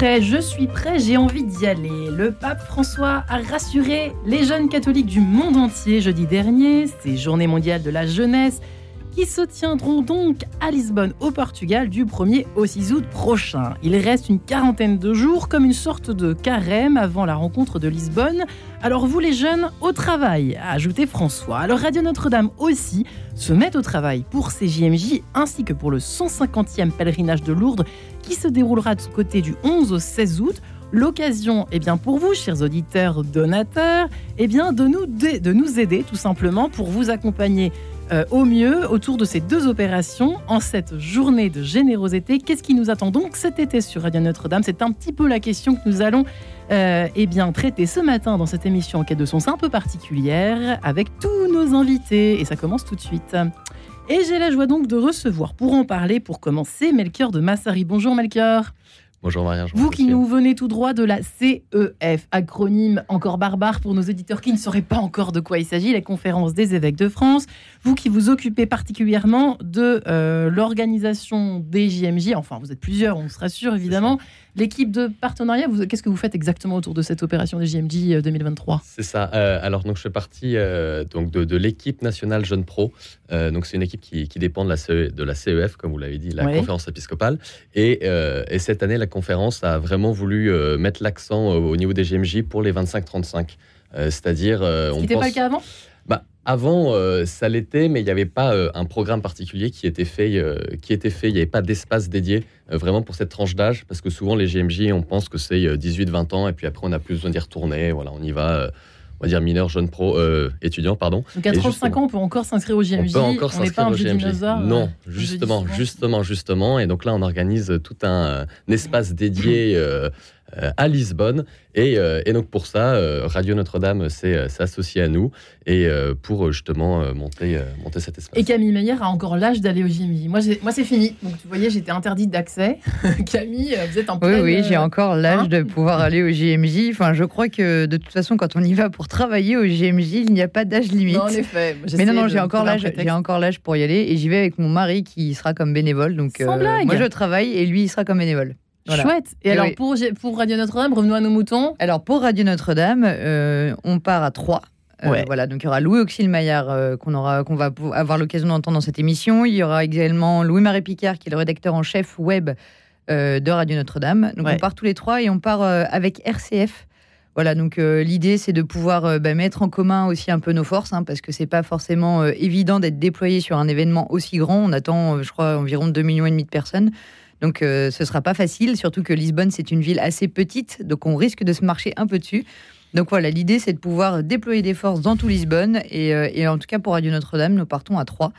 je suis prêt, j'ai envie d'y aller. Le pape François a rassuré les jeunes catholiques du monde entier jeudi dernier, ces journées mondiales de la jeunesse qui se tiendront donc à Lisbonne, au Portugal, du 1er au 6 août prochain. Il reste une quarantaine de jours, comme une sorte de carême avant la rencontre de Lisbonne. Alors vous les jeunes, au travail, a ajouté François. Alors Radio Notre-Dame aussi se met au travail pour ces JMJ, ainsi que pour le 150e pèlerinage de Lourdes, qui se déroulera de ce côté du 11 au 16 août l'occasion eh bien, pour vous, chers auditeurs donateurs, eh bien, de, nous, de nous aider tout simplement pour vous accompagner euh, au mieux autour de ces deux opérations en cette journée de générosité. Qu'est-ce qui nous attend donc cet été sur Radio Notre-Dame? C'est un petit peu la question que nous allons euh, eh bien, traiter ce matin dans cette émission en quête de sens un peu particulière avec tous nos invités. Et ça commence tout de suite. Et j'ai la joie donc de recevoir pour en parler, pour commencer, Melchior de Massari. Bonjour Melchior. Bonjour Maria. Vous qui nous venez tout droit de la CEF, acronyme encore barbare pour nos éditeurs qui ne sauraient pas encore de quoi il s'agit, la conférence des évêques de France. Vous qui vous occupez particulièrement de euh, l'organisation des JMJ, enfin vous êtes plusieurs, on se rassure évidemment. L'équipe de partenariat, qu'est-ce que vous faites exactement autour de cette opération des JMJ 2023 euh, C'est ça. Euh, alors donc je fais partie donc de, l'équipe nationale Jeune Pro. donc c'est une équipe qui, dépend de la, CE, de la CEF, comme vous l'avez dit, la conférence épiscopale. Et, et cette année, la conférence a vraiment voulu euh, mettre l'accent au niveau des GMJ pour les 25-35. Euh, c'est-à-dire. Euh, Ce n'était pas le cas avant? Avant, ça l'était, mais il n'y avait pas un programme particulier qui était fait. qui était fait. Il n'y avait pas d'espace dédié vraiment pour cette tranche d'âge, parce que souvent les GMJ, on pense que c'est 18-20 ans, et puis après on n'a plus besoin d'y retourner. Voilà, on y va on va dire mineur, jeune pro, euh, étudiant, pardon. Donc à 35 ans, on peut encore s'inscrire au JMJ. On peut encore s'inscrire au JMJ. Non, justement, justement, justement. Et donc là, on organise tout un, espace dédié euh, euh, à Lisbonne. Euh, et, donc pour ça, euh, Radio Notre-Dame s'est associé à nous et pour justement monter, monter cet espace. Et Camille Meyer a encore l'âge d'aller au JMJ. Moi, moi c'est fini. Donc vous voyez, j'étais interdite d'accès. Camille, vous êtes en pleine... Oui, oui, j'ai encore l'âge hein de pouvoir aller au JMJ. Enfin, je crois que de toute façon, quand on y va pour travailler au JMJ, il n'y a pas d'âge limite. Non, en effet. Mais non, non, j'ai encore l'âge. J'ai encore l'âge pour y aller et j'y vais avec mon mari qui sera comme bénévole. Donc moi, je travaille et lui, il sera comme bénévole. Chouette. Et, alors, pour, pour Radio Notre-Dame, revenons à nos moutons. Alors, pour Radio Notre-Dame, euh, on part à Troyes. Euh, voilà, donc il y aura Louis Auxil Maillard euh, qu'on aura, qu'on va avoir l'occasion d'entendre dans cette émission. Il y aura également Louis-Marie Picard qui est le rédacteur en chef web de Radio Notre-Dame. Donc on part tous les trois et on part avec RCF. Voilà, donc l'idée c'est de pouvoir bah, mettre en commun aussi un peu nos forces, hein, parce que c'est pas forcément évident d'être déployé sur un événement aussi grand. On attend, je crois, environ 2 millions et demi de personnes. Donc euh, ce sera pas facile, surtout que Lisbonne, c'est une ville assez petite, donc on risque de se marcher un peu dessus. Donc voilà, l'idée, c'est de pouvoir déployer des forces dans tout Lisbonne. Et, euh, en tout cas, pour Radio Notre-Dame, nous partons à 3.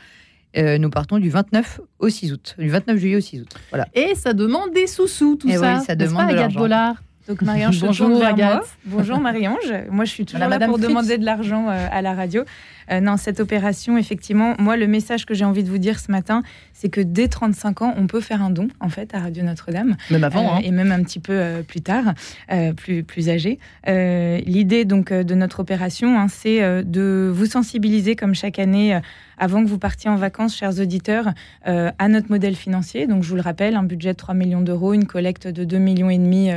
Euh, nous partons du 29 au 6 août, du 29 juillet au 6 août. Voilà. Et ça demande des sous-sous, tout ça. Oui, ça demande pas, de l'argent. Donc Marie-Ange, bonjour Agathe. Bonjour Marie-Ange. Moi, je suis toujours là pour demander de l'argent à la radio. Euh, non, cette opération, effectivement, moi, le message que j'ai envie de vous dire ce matin, c'est que dès 35 ans, on peut faire un don, en fait, à Radio Notre-Dame. Même avant, euh, hein. Et même un petit peu euh, plus tard, plus, plus âgé. L'idée, donc, de notre opération, hein, c'est de vous sensibiliser, comme chaque année, avant que vous partiez en vacances, chers auditeurs, à notre modèle financier. Donc, je vous le rappelle, un budget de 3 millions d'euros, une collecte de 2 millions et demi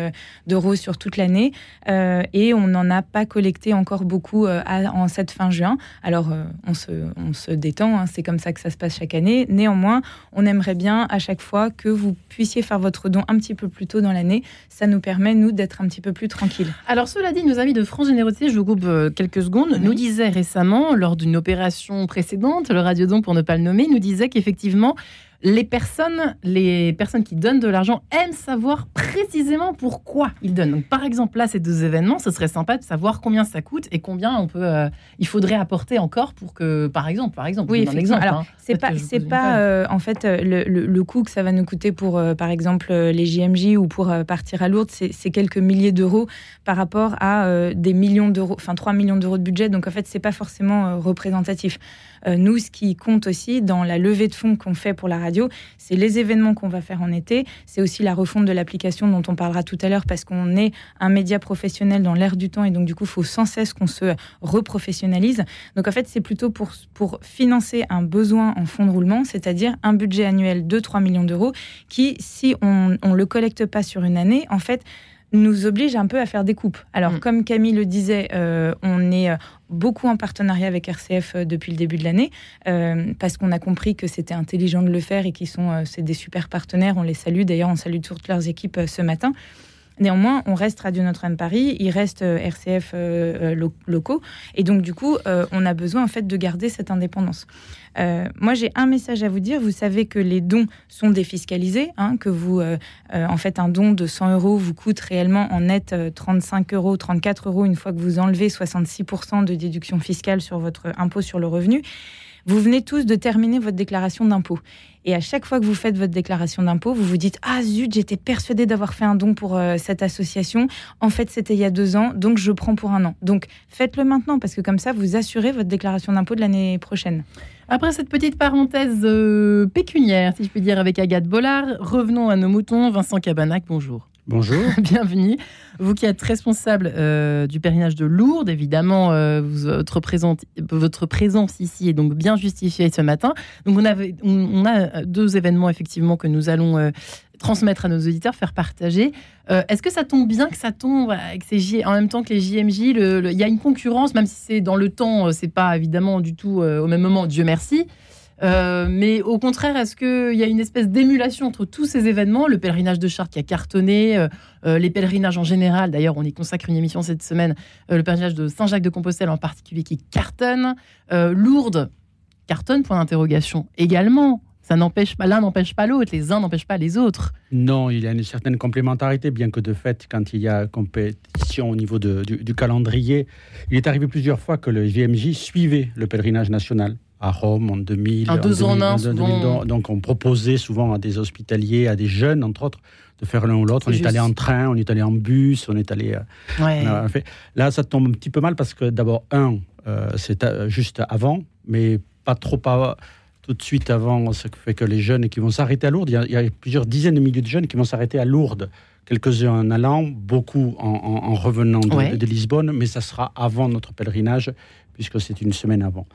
d'euros sur toute l'année. et on n'en a pas collecté encore beaucoup en cette fin juin. Alors, euh, on, se, détend, hein, c'est comme ça que ça se passe chaque année. Néanmoins, on aimerait bien à chaque fois que vous puissiez faire votre don un petit peu plus tôt dans l'année. Ça nous permet, nous, d'être un petit peu plus tranquilles. Alors, cela dit, nos amis de France Générosité, je vous coupe euh, quelques secondes, nous disaient récemment, lors d'une opération précédente, le Radiodon pour ne pas le nommer, nous disait qu'effectivement, les personnes, les personnes qui donnent de l'argent aiment savoir précisément pourquoi ils donnent. Donc, par exemple, là, ces deux événements, ce serait sympa de savoir combien ça coûte et combien on peut, euh, il faudrait apporter encore pour que, par exemple, par exemple, oui, exemple. Alors, hein. c'est pas, c'est pas euh, en fait le, le, coût que ça va nous coûter pour, euh, par exemple, les JMJ ou pour partir à Lourdes, c'est quelques milliers d'euros par rapport à des millions d'euros, enfin 3 millions d'euros de budget. Donc, en fait, c'est pas forcément représentatif. nous, ce qui compte aussi dans la levée de fonds qu'on fait pour la radio c'est les événements qu'on va faire en été, c'est aussi la refonte de l'application dont on parlera tout à l'heure parce qu'on est un média professionnel dans l'air du temps et donc du coup, il faut sans cesse qu'on se reprofessionnalise. Donc en fait, c'est plutôt pour, pour financer un besoin en fonds de roulement, c'est-à-dire un budget annuel de 3 millions d'euros qui, si on ne le collecte pas sur une année, en fait, nous oblige un peu à faire des coupes. Alors, mm. comme Camille le disait, euh, on est euh, beaucoup en partenariat avec RCF euh, depuis le début de l'année, parce qu'on a compris que c'était intelligent de le faire et qu'ils sont c'est des super partenaires. On les salue. D'ailleurs, on salue toutes leurs équipes ce matin. Néanmoins, on reste Radio Notre-Dame Paris, il reste RCF locaux, et donc du coup, on a besoin en fait de garder cette indépendance. Euh, moi, j'ai un message à vous dire. Vous savez que les dons sont défiscalisés, hein, que vous, euh, euh, en fait, un don de 100 euros vous coûte réellement en net 35 euros, 34 euros une fois que vous enlevez 66% de déduction fiscale sur votre impôt sur le revenu. Vous venez tous de terminer votre déclaration d'impôt. Et à chaque fois que vous faites votre déclaration d'impôt, vous vous dites Ah zut, j'étais persuadée d'avoir fait un don pour cette association. En fait, c'était il y a deux ans, donc je prends pour un an. Donc faites-le maintenant, parce que comme ça, vous assurez votre déclaration d'impôt de l'année prochaine. Après cette petite parenthèse euh, pécuniaire, si je puis dire, avec Agathe Bollard, revenons à nos moutons. Vincent Cabanac, bonjour. Bonjour. Bienvenue. Vous qui êtes responsable euh, du pèlerinage de Lourdes, évidemment, euh, votre, présence ici est donc bien justifiée ce matin. Donc on, a deux événements effectivement que nous allons transmettre à nos auditeurs, faire partager. Euh, est-ce que ça tombe bien que ça tombe avec ces en même temps que les JMJ Il y a une concurrence, même si c'est dans le temps, euh, c'est pas évidemment du tout euh, au même moment, Dieu merci. Mais au contraire, est-ce qu'il y a une espèce d'émulation entre tous ces événements? Le pèlerinage de Chartres qui a cartonné, les pèlerinages en général, d'ailleurs on y consacre une émission cette semaine, le pèlerinage de Saint-Jacques-de-Compostelle en particulier qui cartonne, Lourdes cartonne, point d'interrogation également. Ça n'empêche pas l'un n'empêche pas l'autre, les uns n'empêchent pas les autres. Non, il y a une certaine complémentarité, bien que de fait, quand il y a compétition au niveau du, calendrier, il est arrivé plusieurs fois que le JMJ suivait le pèlerinage national à Rome en 2000. En deux ans, en donc on proposait souvent à des hospitaliers, à des jeunes, entre autres, de faire l'un ou l'autre. On est allé en train, on est allé en bus, on est allé. Euh, fait. Là, ça tombe un petit peu mal parce que d'abord, un, euh, c'est euh, juste avant, mais pas trop pas tout de suite avant, ce qui fait que les jeunes qui vont s'arrêter à Lourdes, il y, a, plusieurs dizaines de milliers de jeunes qui vont s'arrêter à Lourdes. Quelques-uns en allant, beaucoup en, revenant de, Lisbonne, mais ça sera avant notre pèlerinage, puisque c'est une semaine avant.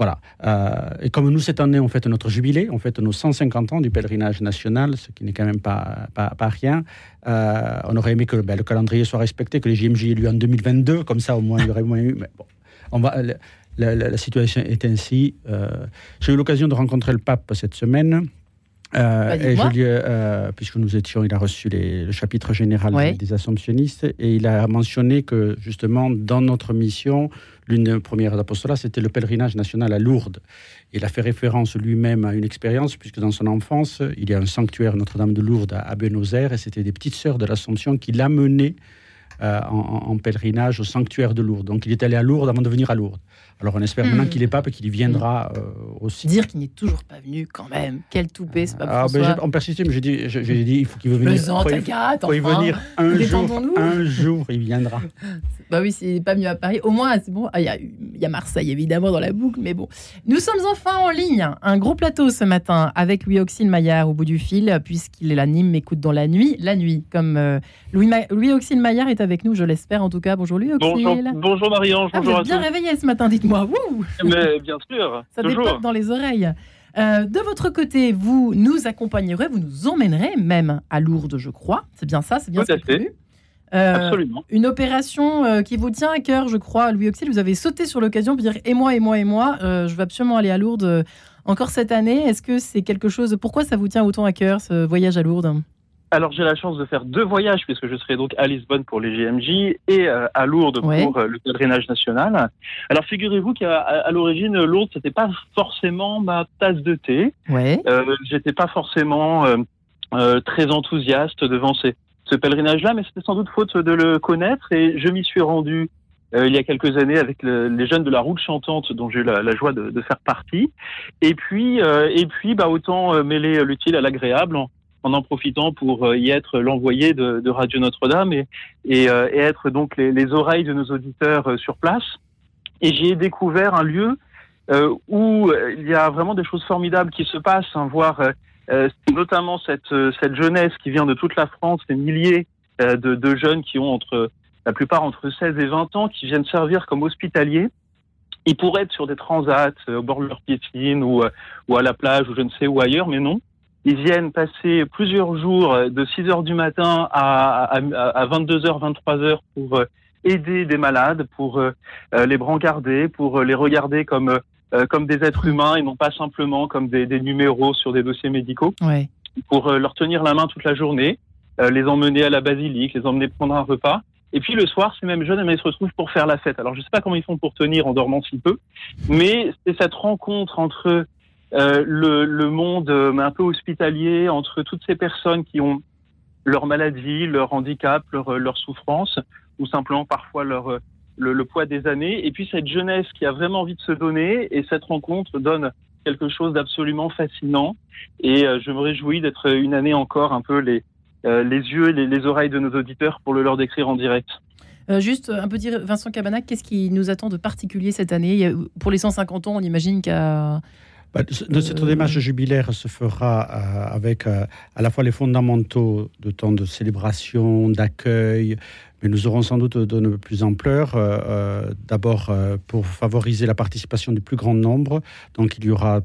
Voilà. Euh, et comme nous, cette année, on fête notre jubilé, on fête nos 150 ans du pèlerinage national, ce qui n'est quand même pas, pas, rien. Euh, on aurait aimé que ben, le calendrier soit respecté, que les JMJ aient lieu en 2022, comme ça au moins il y aurait moins eu. Mais bon, on va, la, situation est ainsi. Euh, j'ai eu l'occasion de rencontrer le pape cette semaine. Euh, et euh, puisque nous étions, il a reçu le chapitre général des Assomptionnistes et il a mentionné que justement dans notre mission, l'une des premières apostolats, c'était le pèlerinage national à Lourdes. Il a fait référence lui-même à une expérience, puisque dans son enfance, il y a un sanctuaire Notre-Dame de Lourdes à Buenos Aires et c'était des petites sœurs de l'Assomption qui l'amenaient en, pèlerinage au sanctuaire de Lourdes. Donc il est allé à Lourdes avant de venir à Lourdes. Alors on espère maintenant hmm. qu'il est pape et qu'il y viendra euh, aussi. Dire qu'il n'est toujours pas venu quand même. Quel toupet, c'est pas ah, ben, On persiste, mais j'ai dit, dit, il faut qu'il vienne. venir. il faut venir un jour. Un jour, il viendra. bah oui, c'est pas mieux à Paris. Au moins, c'est bon. Ah, il y, a Marseille évidemment dans la boucle, mais bon. Nous sommes enfin en ligne. Un gros plateau ce matin avec Louis Auxil Maillard au bout du fil, puisqu'il est l'anime Écoute dans la nuit. La nuit, comme euh, Louis, Louis Auxil Maillard est avec nous, je l'espère en tout cas. Bonjour Louis Auxil. Bonjour, bonjour Marie-Ange. Ah, bonjour vous êtes bien réveillé ce matin, dites mais bien sûr. Ça dépote dans les oreilles. Euh, de votre côté, vous nous accompagnerez, vous nous emmènerez même à Lourdes, je crois. C'est bien ça, c'est bien ça. Euh, Absolument. Une opération euh, qui vous tient à cœur, je crois, Louis Auxil. Vous avez sauté sur l'occasion pour dire et moi, et moi, et moi, je veux absolument aller à Lourdes encore cette année. Est-ce que c'est quelque chose. Pourquoi ça vous tient autant à cœur, ce voyage à Lourdes? Alors j'ai la chance de faire deux voyages puisque je serai donc à Lisbonne pour les GMJ et euh, à Lourdes pour euh, le pèlerinage national. Alors figurez-vous qu'à l'origine Lourdes c'était pas forcément ma tasse de thé. Ouais. Euh, J'étais pas forcément très enthousiaste devant ces, ce pèlerinage-là, mais c'était sans doute faute de le connaître et je m'y suis rendu il y a quelques années avec les jeunes de la route chantante dont j'ai eu la, joie de, de, faire partie. Et puis, et puis, bah, autant mêler l'utile à l'agréable en en profitant pour euh, y être l'envoyé de, Radio Notre-Dame et, euh, être donc les, les, oreilles de nos auditeurs euh, sur place. Et j'ai découvert un lieu où il y a vraiment des choses formidables qui se passent, hein, voir notamment cette, cette jeunesse qui vient de toute la France, des milliers de, de jeunes qui ont entre la plupart entre 16 et 20 ans, qui viennent servir comme hospitaliers. Ils pourraient être sur des transats au bord de leur piscine ou, ou à la plage ou je ne sais où ailleurs, mais non. Ils viennent passer plusieurs jours de 6 heures du matin à, à, à 22h, 23h pour aider des malades, pour euh, euh, les brancarder, pour euh, les regarder comme comme des êtres humains et non pas simplement comme des, des numéros sur des dossiers médicaux. Ouais. Pour leur tenir la main toute la journée, les emmener à la basilique, les emmener prendre un repas. Et puis le soir, ces mêmes jeunes, ils se retrouvent pour faire la fête. Alors je ne sais pas comment ils font pour tenir en dormant si peu, mais c'est cette rencontre entre euh, le, monde un peu hospitalier, entre toutes ces personnes qui ont leur maladie, leur handicap, leur, leur souffrance, ou simplement parfois leur, le, poids des années. Et puis cette jeunesse qui a vraiment envie de se donner, et cette rencontre donne quelque chose d'absolument fascinant. Et euh, je me réjouis d'être une année encore un peu les, euh, les yeux et les, les, oreilles de nos auditeurs pour le leur décrire en direct. Euh, juste un dire, Vincent Cabanac, qu'est-ce qui nous attend de particulier cette année? Pour les 150 ans, on imagine qu'à cette démarche jubilaire se fera euh, avec euh, à la fois les fondamentaux de temps de célébration, d'accueil, mais nous aurons sans doute de plus ampleur. Euh, d'abord pour favoriser la participation du plus grand nombre. Donc il y aura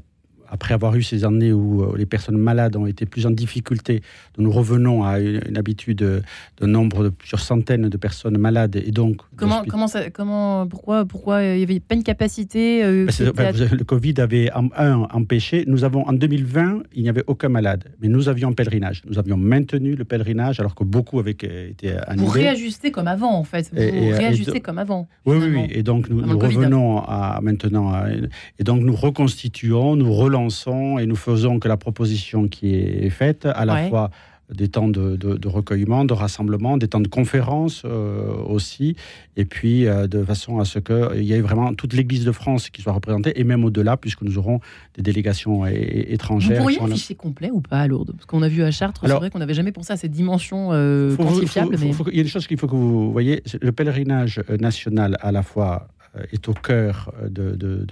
après avoir eu ces années où euh, les personnes malades ont été plus en difficulté, nous revenons à une, habitude de nombre de plusieurs centaines de personnes malades et donc comment comment ça, comment pourquoi pourquoi il y avait pas une capacité euh, bah, le Covid avait un, empêché. Nous avons en 2020 il n'y avait aucun malade, mais nous avions un pèlerinage. Nous avions maintenu le pèlerinage alors que beaucoup avaient été annulés. Vous réajustez comme avant en fait. Vous réajustez comme avant. Oui, oui, oui, Et donc nous, nous revenons à maintenant et donc nous reconstituons, nous relançons et nous faisons que la proposition qui est faite, à la fois des temps de, recueillement, de rassemblement, des temps de conférence euh, aussi, et puis euh, de façon à ce qu'il y ait vraiment toute l'Église de France qui soit représentée, et même au-delà, puisque nous aurons des délégations étrangères. Vous pourriez afficher complet ou pas à Lourdes? Parce qu'on a vu à Chartres, c'est vrai qu'on n'avait jamais pensé à cette dimension euh, quantifiable. mais... il y a des choses qu'il faut que vous voyez. Le pèlerinage national à la fois euh, est au cœur de, de,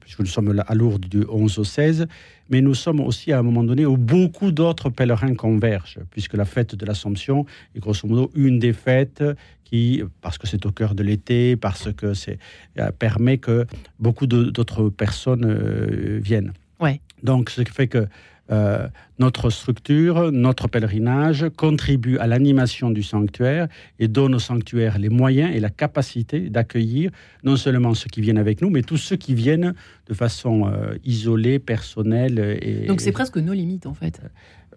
puisque nous sommes à Lourdes du 11 au 16, mais nous sommes aussi à un moment donné où beaucoup d'autres pèlerins convergent, puisque la fête de l'Assomption est grosso modo une des fêtes qui, parce que c'est au cœur de l'été, parce que c'est euh, permet que beaucoup d'autres personnes euh, viennent. Ouais. Donc, ce qui fait que euh, notre structure, notre pèlerinage contribue à l'animation du sanctuaire et donne au sanctuaire les moyens et la capacité d'accueillir non seulement ceux qui viennent avec nous, mais tous ceux qui viennent de façon euh, isolée, personnelle. Et, Donc c'est presque nos limites en fait.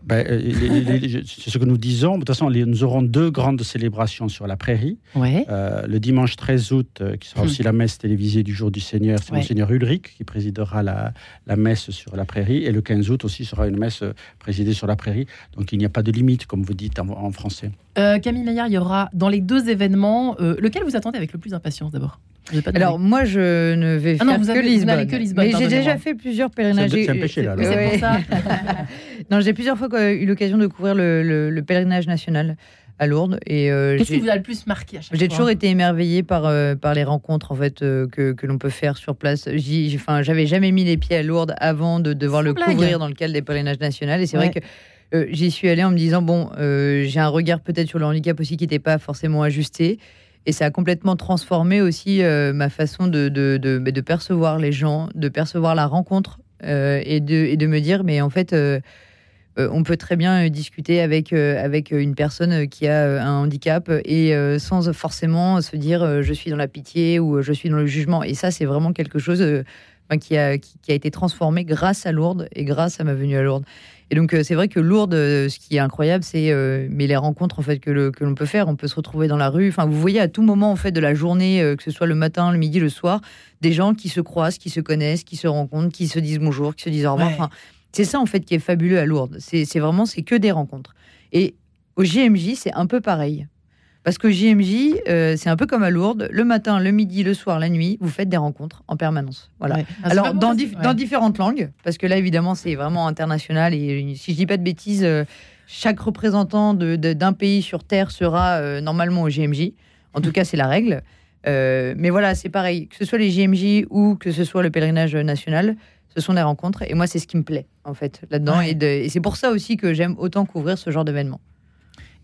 Ben, euh, c'est ce que nous disons. De toute façon, nous aurons deux grandes célébrations sur la prairie. Euh, le dimanche 13 août, euh, qui sera aussi hmm. la messe télévisée du jour du Seigneur, c'est Monseigneur Ulrich qui présidera la, la, messe sur la prairie. Et le 15 août aussi sera une messe présidée sur la prairie. Donc il n'y a pas de limite, comme vous dites en, français. Camille Maillard, il y aura dans les deux événements, lequel vous attendez avec le plus d'impatience d'abord? Alors moi je ne vais ah faire que, Lisbonne. Mais j'ai déjà fait plusieurs pèlerinages. C'est un péché là. C'est pour ça. non, j'ai plusieurs fois eu l'occasion de couvrir le, pèlerinage national à Lourdes. Et euh, qu'est-ce qui vous a le plus marqué à chaque J'ai toujours été émerveillée par euh, par les rencontres en fait euh, que, que l'on peut faire sur place. Enfin, j'avais jamais mis les pieds à Lourdes avant de devoir le couvrir dans le cadre des pèlerinages nationaux. Et c'est vrai que j'y suis allée en me disant bon, j'ai un regard peut-être sur le handicap aussi qui n'était pas forcément ajusté. Et ça a complètement transformé aussi euh, ma façon de, de, de, percevoir les gens, de percevoir la rencontre euh, et, de, me dire, mais en fait, euh, on peut très bien discuter avec, avec une personne qui a un handicap et sans forcément se dire je suis dans la pitié ou je suis dans le jugement. Et ça, c'est vraiment quelque chose qui, a, qui, a été transformé grâce à Lourdes et grâce à ma venue à Lourdes. Et donc euh, c'est vrai que Lourdes, euh, ce qui est incroyable, c'est euh, mais les rencontres en fait que, l'on peut faire. On peut se retrouver dans la rue. Enfin, vous voyez à tout moment en fait de la journée, que ce soit le matin, le midi, le soir, des gens qui se croisent, qui se connaissent, qui se rencontrent, qui se disent bonjour, qui se disent au revoir. Enfin, c'est ça en fait qui est fabuleux à Lourdes. C'est vraiment c'est que des rencontres. Et au JMJ, c'est un peu pareil. Parce que JMJ, euh, c'est un peu comme à Lourdes. Le matin, le midi, le soir, la nuit, vous faites des rencontres en permanence. Voilà. Ah, Alors, dans, dans, différentes langues, parce que là, évidemment, c'est vraiment international. Et si je dis pas de bêtises, euh, chaque représentant d'un pays sur Terre sera euh, normalement au JMJ. En tout cas, c'est la règle. mais voilà, c'est pareil. Que ce soit les JMJ ou que ce soit le pèlerinage national, ce sont des rencontres. Et moi, c'est ce qui me plaît, en fait, là-dedans. Et, c'est pour ça aussi que j'aime autant couvrir ce genre d'événement.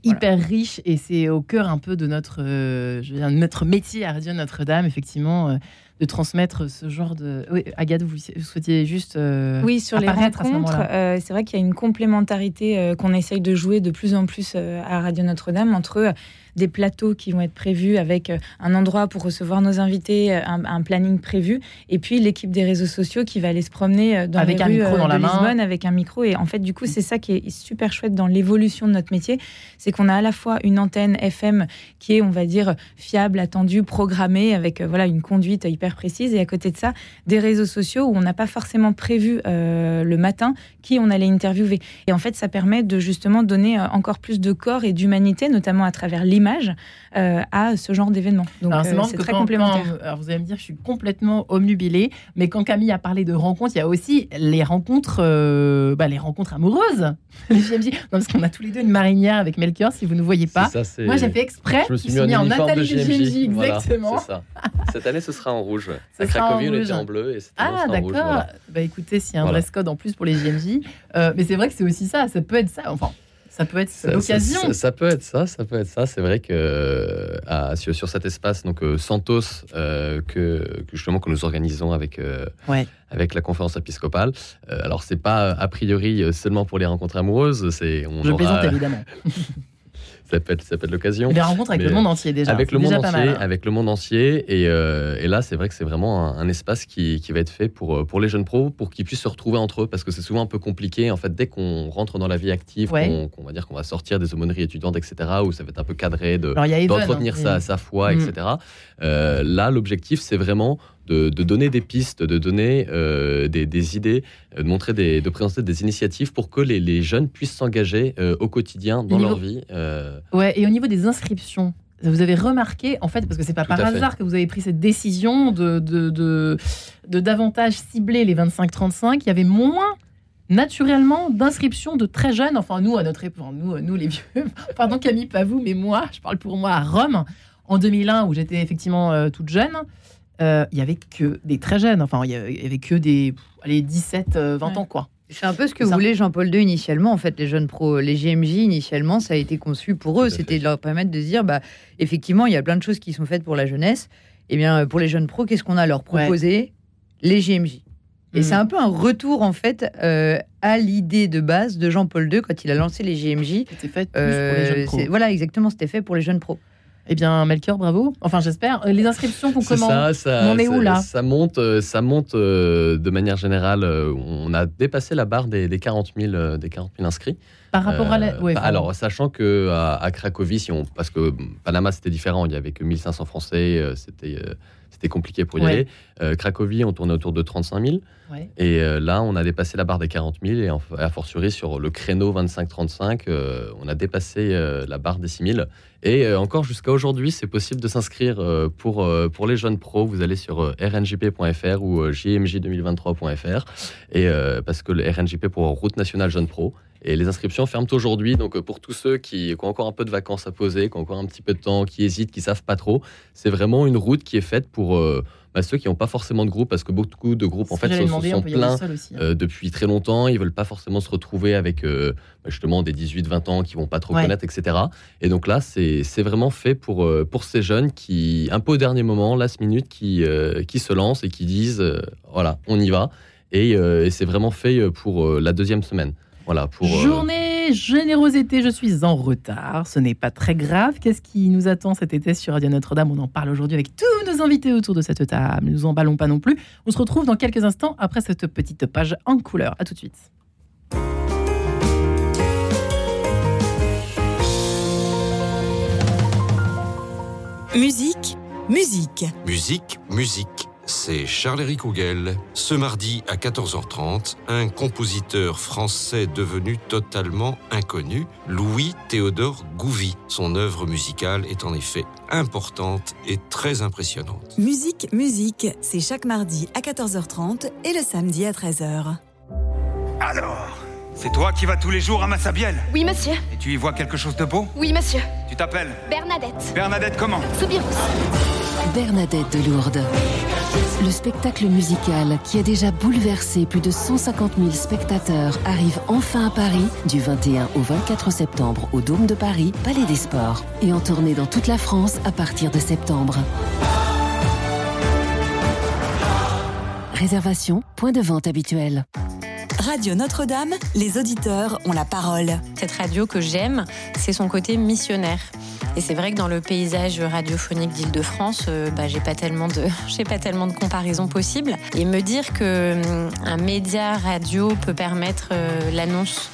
Hyper riche, et c'est au cœur un peu de notre, euh, je veux notre métier à Radio Notre-Dame, effectivement. Euh, de transmettre ce genre de. Oui, Agathe, vous, souhaitiez juste. Euh, oui, sur les rencontres, c'est vrai qu'il y a une complémentarité qu'on essaye de jouer de plus en plus à Radio Notre-Dame entre des plateaux qui vont être prévus avec euh, un endroit pour recevoir nos invités, euh, un, planning prévu, et puis l'équipe des réseaux sociaux qui va aller se promener euh, dans avec les un micro dans de la Lisbonne avec un micro. Et en fait, du coup, c'est ça qui est super chouette dans l'évolution de notre métier, c'est qu'on a à la fois une antenne FM qui est, on va dire, fiable, attendue, programmée, avec voilà une conduite hyper précise, et à côté de ça, des réseaux sociaux où on n'a pas forcément prévu le matin qui on allait interviewer. Et en fait, ça permet de justement donner encore plus de corps et d'humanité, notamment à travers l'image euh, à ce genre d'événement. Donc euh, c'est très complémentaire. alors vous allez me dire, je suis complètement omnubilée, mais quand Camille a parlé de rencontres, il y a aussi les rencontres, euh, bah, les rencontres amoureuses. non, parce qu'on a tous les deux une marinière avec Melchior, si vous ne voyez pas. Moi, j'ai fait exprès. Je me suis mis, en Nathalie de GMJ, exactement. Cette année, ce sera en rouge. à Cracovie, on était en bleu et Ah, d'accord. Bah écoutez, s'il y a un dress code en plus pour les JMJ, mais c'est vrai que c'est aussi ça. Ça peut être ça. Enfin, ça peut être l'occasion. Ça, peut être ça, ça peut être ça. C'est vrai que euh, sur, cet espace, donc euh, Santos, euh, que, justement que nous organisons avec avec la conférence épiscopale. alors c'est pas a priori seulement pour les rencontres amoureuses. C'est on Je plaisante évidemment. ça peut être, l'occasion. Des rencontres avec le monde entier déjà. Avec le monde entier, hein. avec le monde entier. Et, euh, et là, c'est vrai que c'est vraiment un, espace qui, qui, va être fait pour, euh, pour les jeunes pros, pour qu'ils puissent se retrouver entre eux, parce que c'est souvent un peu compliqué. En fait, dès qu'on rentre dans la vie active, qu'on va dire qu'on va sortir des aumôneries étudiantes, etc., où ça va être un peu cadré, d'entretenir de, hein, sa, sa, foi, etc. Mm. Euh, là, l'objectif, c'est vraiment de, donner des pistes, de donner euh, des, idées, euh, de montrer des, de présenter des initiatives pour que les, jeunes puissent s'engager euh, au quotidien dans leur vie. Ouais, et au niveau des inscriptions, vous avez remarqué, en fait, parce que c'est pas par hasard que vous avez pris cette décision de, de, de, davantage cibler les 25-35, il y avait moins naturellement d'inscriptions de très jeunes, enfin nous à notre époque, nous, nous les vieux, pardon Camille, pas vous, mais moi, je parle pour moi à Rome, en 2001 où j'étais effectivement toute jeune, il y avait que des très jeunes. Enfin, il y avait que des allez, 17, 20 euh, ans, quoi. C'est un peu ce que voulait Jean-Paul II initialement. En fait, les jeunes pros, les GMJ initialement, ça a été conçu pour eux. C'était de leur permettre de se dire, bah, effectivement, il y a plein de choses qui sont faites pour la jeunesse. Et eh bien, pour les jeunes pros, qu'est-ce qu'on a à leur proposer? Les GMJ. Et mm. c'est un peu un retour en fait euh, à l'idée de base de Jean-Paul II quand il a lancé les GMJ. C'était fait pour les jeunes pros. Voilà, exactement, c'était fait pour les jeunes pros. Eh bien, Melchior, bravo. Enfin, j'espère. Les inscriptions qu'on commence. Ça, on est où là Ça monte, euh, ça monte euh, de manière générale. Euh, on a dépassé la barre des, 40, 000, des 40 inscrits. Par rapport à la... Bah, alors, sachant que à, Cracovie, si on... parce que Panama c'était différent, il y avait que 1500 Français, c'était c'était compliqué pour y aller. Cracovie, on tournait autour de 35 000. Et là, on a dépassé la barre des 40 000. Et a fortiori, sur le créneau 25-35, on a dépassé la barre des 6 000. Et euh, encore jusqu'à aujourd'hui, c'est possible de s'inscrire euh, pour, euh, pour les jeunes pros. Vous allez sur rnjp.fr ou jmj2023.fr. Et parce que le RNJP pour Route Nationale Jeunes Pro. Et les inscriptions ferment aujourd'hui. Donc, pour tous ceux qui, ont encore un peu de vacances à poser, qui ont encore un petit peu de temps, qui hésitent, qui savent pas trop, c'est vraiment une route qui est faite pour bah, ceux qui n'ont pas forcément de groupe, parce que beaucoup de groupes en fait se, sont pleins hein. euh, depuis très longtemps. Ils veulent pas forcément se retrouver avec euh, bah, justement des 18-20 ans qui vont pas trop connaître, etc. Et donc là, c'est vraiment fait pour, euh, pour ces jeunes qui, un peu au dernier moment, last minute, qui, qui se lancent et qui disent voilà, on y va. Et, et c'est vraiment fait pour la deuxième semaine. Voilà, pour, Journée générosité, je suis en retard. Ce n'est pas très grave. Qu'est-ce qui nous attend cet été sur Radio Notre-Dame? On en parle aujourd'hui avec tous nos invités autour de cette table. Nous emballons pas non plus. On se retrouve dans quelques instants après cette petite page en couleur. À tout de suite. Musique, musique. Musique, musique c'est Charles-Éric Houguel. Ce mardi à 14h30, un compositeur français devenu totalement inconnu, Louis Théodore Gouvy. Son œuvre musicale est en effet importante et très impressionnante. Musique, musique, c'est chaque mardi à 14h30 et le samedi à 13h. Alors, c'est toi qui vas tous les jours à Massabielle Oui, monsieur. Et tu y vois quelque chose de beau? Oui, monsieur. Tu t'appelles? Bernadette. Bernadette comment? Soubirous. Bernadette de Lourdes Le spectacle musical qui a déjà bouleversé plus de 150 000 spectateurs arrive enfin à Paris du 21 au 24 septembre au Dôme de Paris, Palais des Sports, et en tournée dans toute la France à partir de septembre. Réservation, point de vente habituel. Radio Notre-Dame, les auditeurs ont la parole. Cette radio que j'aime, c'est son côté missionnaire. Et c'est vrai que dans le paysage radiophonique d'Île-de-France, euh, bah, j'ai pas tellement de, pas comparaisons possibles. Et me dire que hum, un média radio peut permettre euh, l'annonce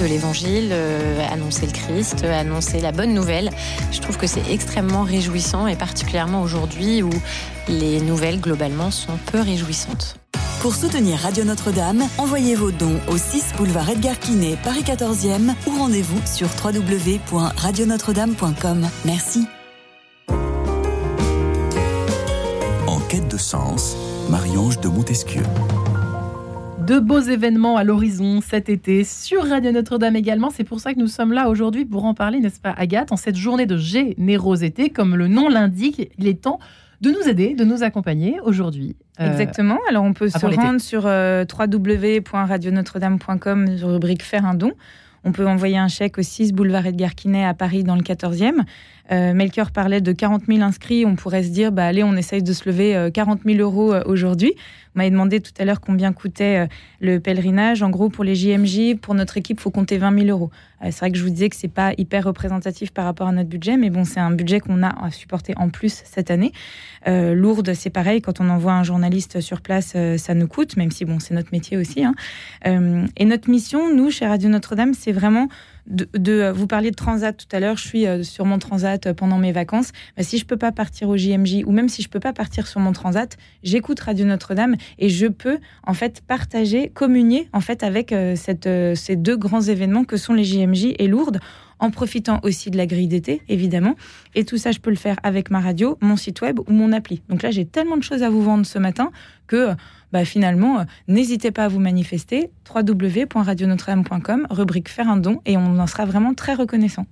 de l'Évangile, euh, annoncer le Christ, annoncer la bonne nouvelle, je trouve que c'est extrêmement réjouissant et particulièrement aujourd'hui où les nouvelles globalement sont peu réjouissantes. Pour soutenir Radio Notre-Dame, envoyez vos dons au 6 boulevard Edgar Quinet, Paris 14e ou rendez-vous sur www.radionotre-dame.com. Merci. En quête de sens, Marie-Ange de Montesquieu. De beaux événements à l'horizon cet été sur Radio Notre-Dame également. C'est pour ça que nous sommes là aujourd'hui pour en parler, n'est-ce pas, Agathe En cette journée de générosité, comme le nom l'indique, il est temps de nous aider, de nous accompagner aujourd'hui. Euh, Exactement. Alors on peut se rendre sur euh, www.radionotre-dame.com rubrique Faire un don. On peut envoyer un chèque au 6 boulevard Edgar Quinet à Paris dans le 14e. Euh, Melchior parlait de 40 000 inscrits. On pourrait se dire, bah, allez, on essaye de se lever 40 000 euros aujourd'hui. Vous m'avez demandé tout à l'heure combien coûtait le pèlerinage. En gros, pour les JMJ, pour notre équipe, il faut compter 20 000 euros. c'est vrai que je vous disais que c'est pas hyper représentatif par rapport à notre budget, mais bon, c'est un budget qu'on a à supporter en plus cette année. Lourdes, c'est pareil. Quand on envoie un journaliste sur place, ça nous coûte, même si bon, c'est notre métier aussi. Hein. et notre mission, nous, chez Radio Notre-Dame, c'est vraiment de, vous parliez de transat tout à l'heure, je suis euh, sur mon transat euh, pendant mes vacances. Bah, si je peux pas partir au JMJ ou même si je peux pas partir sur mon transat, j'écoute Radio Notre-Dame et je peux en fait partager, communier en fait avec euh, ces deux grands événements que sont les JMJ et Lourdes en profitant aussi de la grille d'été, évidemment. Et tout ça, je peux le faire avec ma radio, mon site web ou mon appli. Donc là, j'ai tellement de choses à vous vendre ce matin que bah, finalement, euh, n'hésitez pas à vous manifester. www.radionotre-dame.com, rubrique faire un don, et on en sera vraiment très reconnaissant.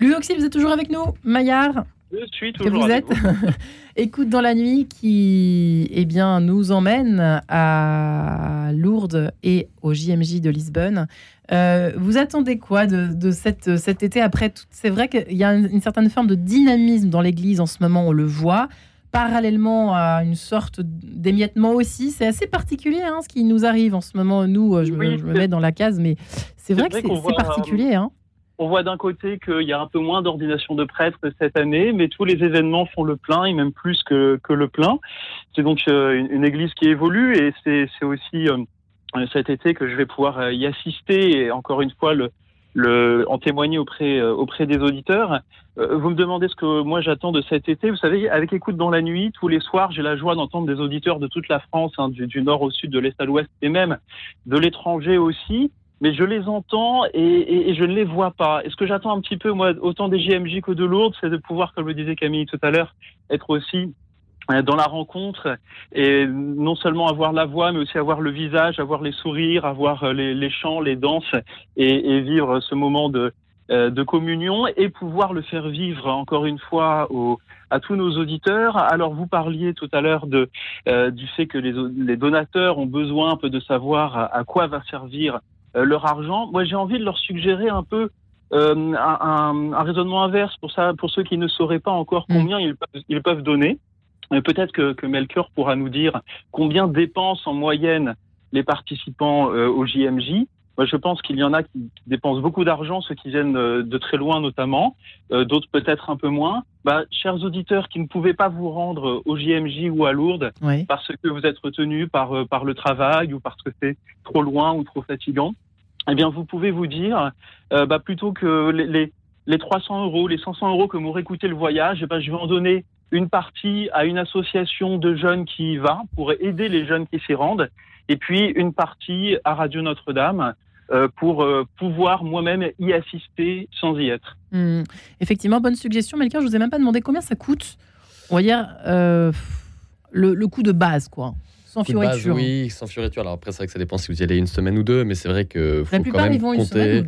Louis vous êtes toujours avec nous? Maillard? Je suis toujours vous êtes? Écoute dans la nuit qui eh bien, nous emmène à Lourdes et au JMJ de Lisbonne. Euh, vous attendez quoi de, cette, cet été après C'est vrai qu'il y a une, certaine forme de dynamisme dans l'Église en ce moment, on le voit parallèlement à une sorte d'émiettement aussi. C'est assez particulier hein, ce qui nous arrive en ce moment. Nous, euh, je, me, mets dans la case, mais c'est vrai que c'est particulier. Hein. On voit d'un côté qu'il y a un peu moins d'ordination de prêtres cette année, mais tous les événements font le plein, et même plus que, que le plein. C'est donc euh, une, église qui évolue, et c'est aussi euh, cet été que je vais pouvoir y assister. Et encore une fois, le, en témoigner auprès, euh, auprès des auditeurs. Euh, vous me demandez ce que moi j'attends de cet été. Vous savez, avec Écoute dans la nuit, tous les soirs, j'ai la joie d'entendre des auditeurs de toute la France, hein, du, nord au sud, de l'est à l'ouest, et même de l'étranger aussi. Mais je les entends et, et, je ne les vois pas. Et ce que j'attends un petit peu, moi, autant des JMJ que de Lourdes, c'est de pouvoir, comme le disait Camille tout à l'heure, être aussi euh, dans la rencontre et non seulement avoir la voix, mais aussi avoir le visage, avoir les sourires, avoir euh, les, les chants, les danses et, et, vivre ce moment de, euh, de communion et pouvoir le faire vivre encore une fois au, à tous nos auditeurs. Alors vous parliez tout à l'heure de du fait que les, les, donateurs ont besoin un peu de savoir à, quoi va servir leur argent. Moi j'ai envie de leur suggérer un peu un, un, un, raisonnement inverse pour ça, pour ceux qui ne sauraient pas encore mmh. combien ils, peuvent, ils peuvent donner. Peut-être que, que, Melchior pourra nous dire combien dépensent en moyenne les participants euh, au JMJ. Moi, je pense qu'il y en a qui dépensent beaucoup d'argent, ceux qui viennent euh, de très loin notamment, euh, d'autres peut-être un peu moins. Bah, chers auditeurs qui ne pouvaient pas vous rendre au JMJ ou à Lourdes parce que vous êtes retenus par, par le travail ou parce que c'est trop loin ou trop fatigant, eh bien, vous pouvez vous dire, bah, plutôt que les, les, les 300 euros, les 500 euros que m'aurait coûté le voyage, eh ben, je vais en donner une partie à une association de jeunes qui y va pour aider les jeunes qui s'y rendent, et puis une partie à Radio Notre-Dame euh, pour euh, pouvoir moi-même y assister sans y être. Hmm. Effectivement, bonne suggestion. Melchior, je vous ai même pas demandé combien ça coûte. On va dire euh, le coût de base, quoi. Sans fioriture. oui, sans fioriture. Alors après, c'est vrai que ça dépend si vous y allez une semaine ou deux, mais c'est vrai que faut quand même ils vont compter.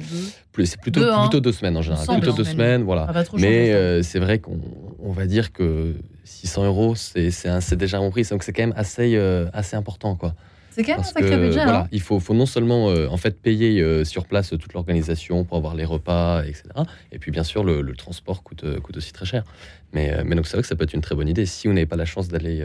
C'est plutôt, deux, plutôt deux semaines en général. Plutôt deux semaines, voilà. mais euh, c'est vrai qu'on va dire que 600 euros, c'est déjà un prix. Donc c'est quand même assez, euh, assez important, quoi. C'est quand même un sacré budget. Voilà, hein. il faut, faut, non seulement euh, en fait payer euh, sur place toute l'organisation pour avoir les repas, etc. Et puis bien sûr le, transport coûte, euh, coûte aussi très cher. Mais, mais donc c'est vrai que ça peut être une très bonne idée si vous n'avez pas la chance d'aller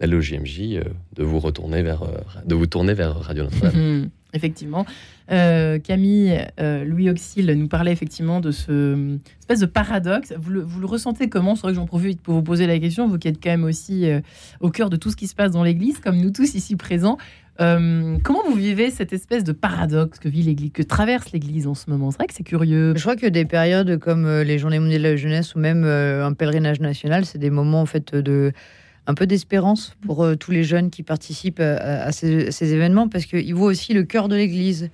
d'aller au JMJ, de vous retourner vers de vous tourner vers Radio Notre-Dame. Effectivement. Camille, Louis Auxil nous parlait effectivement de ce espèce de paradoxe. Vous le, ressentez comment? C'est vrai que j'en profite pour vous poser la question, vous qui êtes quand même aussi au cœur de tout ce qui se passe dans l'Église, comme nous tous ici présents. Euh, comment vous vivez cette espèce de paradoxe que vit l'Église, que traverse l'Église en ce moment? C'est vrai que c'est curieux. Je crois que des périodes comme euh, les Journées mondiales de la jeunesse ou même euh, un pèlerinage national, c'est des moments en fait de un peu d'espérance pour tous les jeunes qui participent à, ces, événements parce qu'ils voient aussi le cœur de l'Église.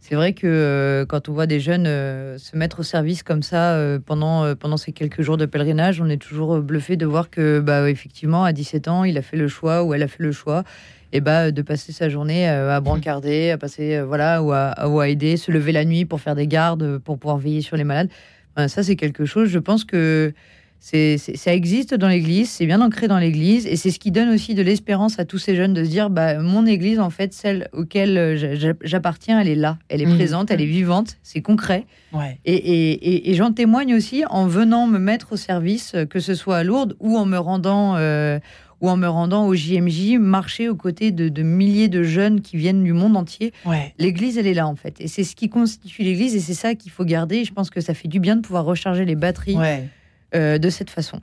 C'est vrai que quand on voit des jeunes se mettre au service comme ça pendant, pendant ces quelques jours de pèlerinage, on est toujours bluffé de voir que, bah, effectivement, à 17 ans, il a fait le choix ou elle a fait le choix et bah, de passer sa journée euh, à brancarder, à passer euh, voilà ou à, aider, se lever la nuit pour faire des gardes, pour pouvoir veiller sur les malades. ça, c'est quelque chose. Je pense que c'est, ça existe dans l'Église, c'est bien ancré dans l'Église, et c'est ce qui donne aussi de l'espérance à tous ces jeunes de se dire, bah, mon Église, en fait, celle auquel euh, j'appartiens, elle est là, elle est mmh. présente, elle est vivante, c'est concret. Ouais. Et, et, et, j'en témoigne aussi en venant me mettre au service, que ce soit à Lourdes ou en me rendant ou en me rendant au JMJ, marcher aux côtés de, milliers de jeunes qui viennent du monde entier. L'Église, elle est là en fait. Et c'est ce qui constitue l'Église et c'est ça qu'il faut garder. je pense que ça fait du bien de pouvoir recharger les batteries euh, de cette façon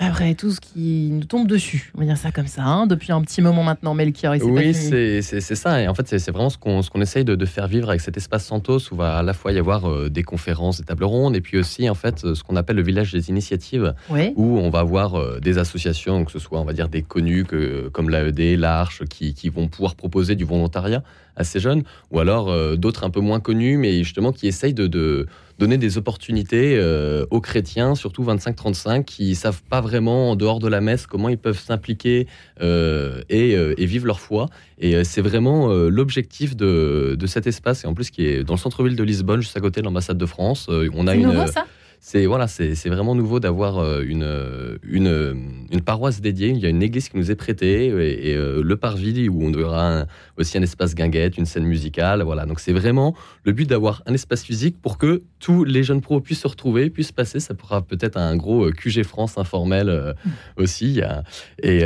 après tout ce qui nous tombe dessus, on va dire ça comme ça, hein, depuis un petit moment maintenant, Melchior. Oui, c'est ça. Et en fait, c'est vraiment ce qu'on qu'on essaye de, faire vivre avec cet espace Santos, où va à la fois y avoir euh, des conférences, des tables rondes, et puis aussi, en fait, ce qu'on appelle le village des initiatives, où on va avoir euh, des associations, que ce soit, on va dire, des connus que, comme l'AED, l'Arche, qui, qui, vont pouvoir proposer du volontariat à ces jeunes, ou alors euh, d'autres un peu moins connus, mais justement qui essayent de, de donner des opportunités euh, aux chrétiens, surtout 25-35, qui savent pas vraiment en dehors de la messe comment ils peuvent s'impliquer euh, et, et, vivre leur foi. Et c'est vraiment l'objectif de, de, cet espace, et en plus qui est dans le centre-ville de Lisbonne, juste à côté de l'ambassade de France. on a une. Nouveau, ça? c'est voilà, c'est vraiment nouveau d'avoir euh, une, une, une, paroisse dédiée. Il y a une église qui nous est prêtée et, euh, le parvis où on aura aussi un espace guinguette, une scène musicale. Voilà, donc c'est vraiment le but d'avoir un espace physique pour que tous les jeunes pros puissent se retrouver, puissent passer. Ça pourra peut-être un gros euh, QG France informel aussi. Et,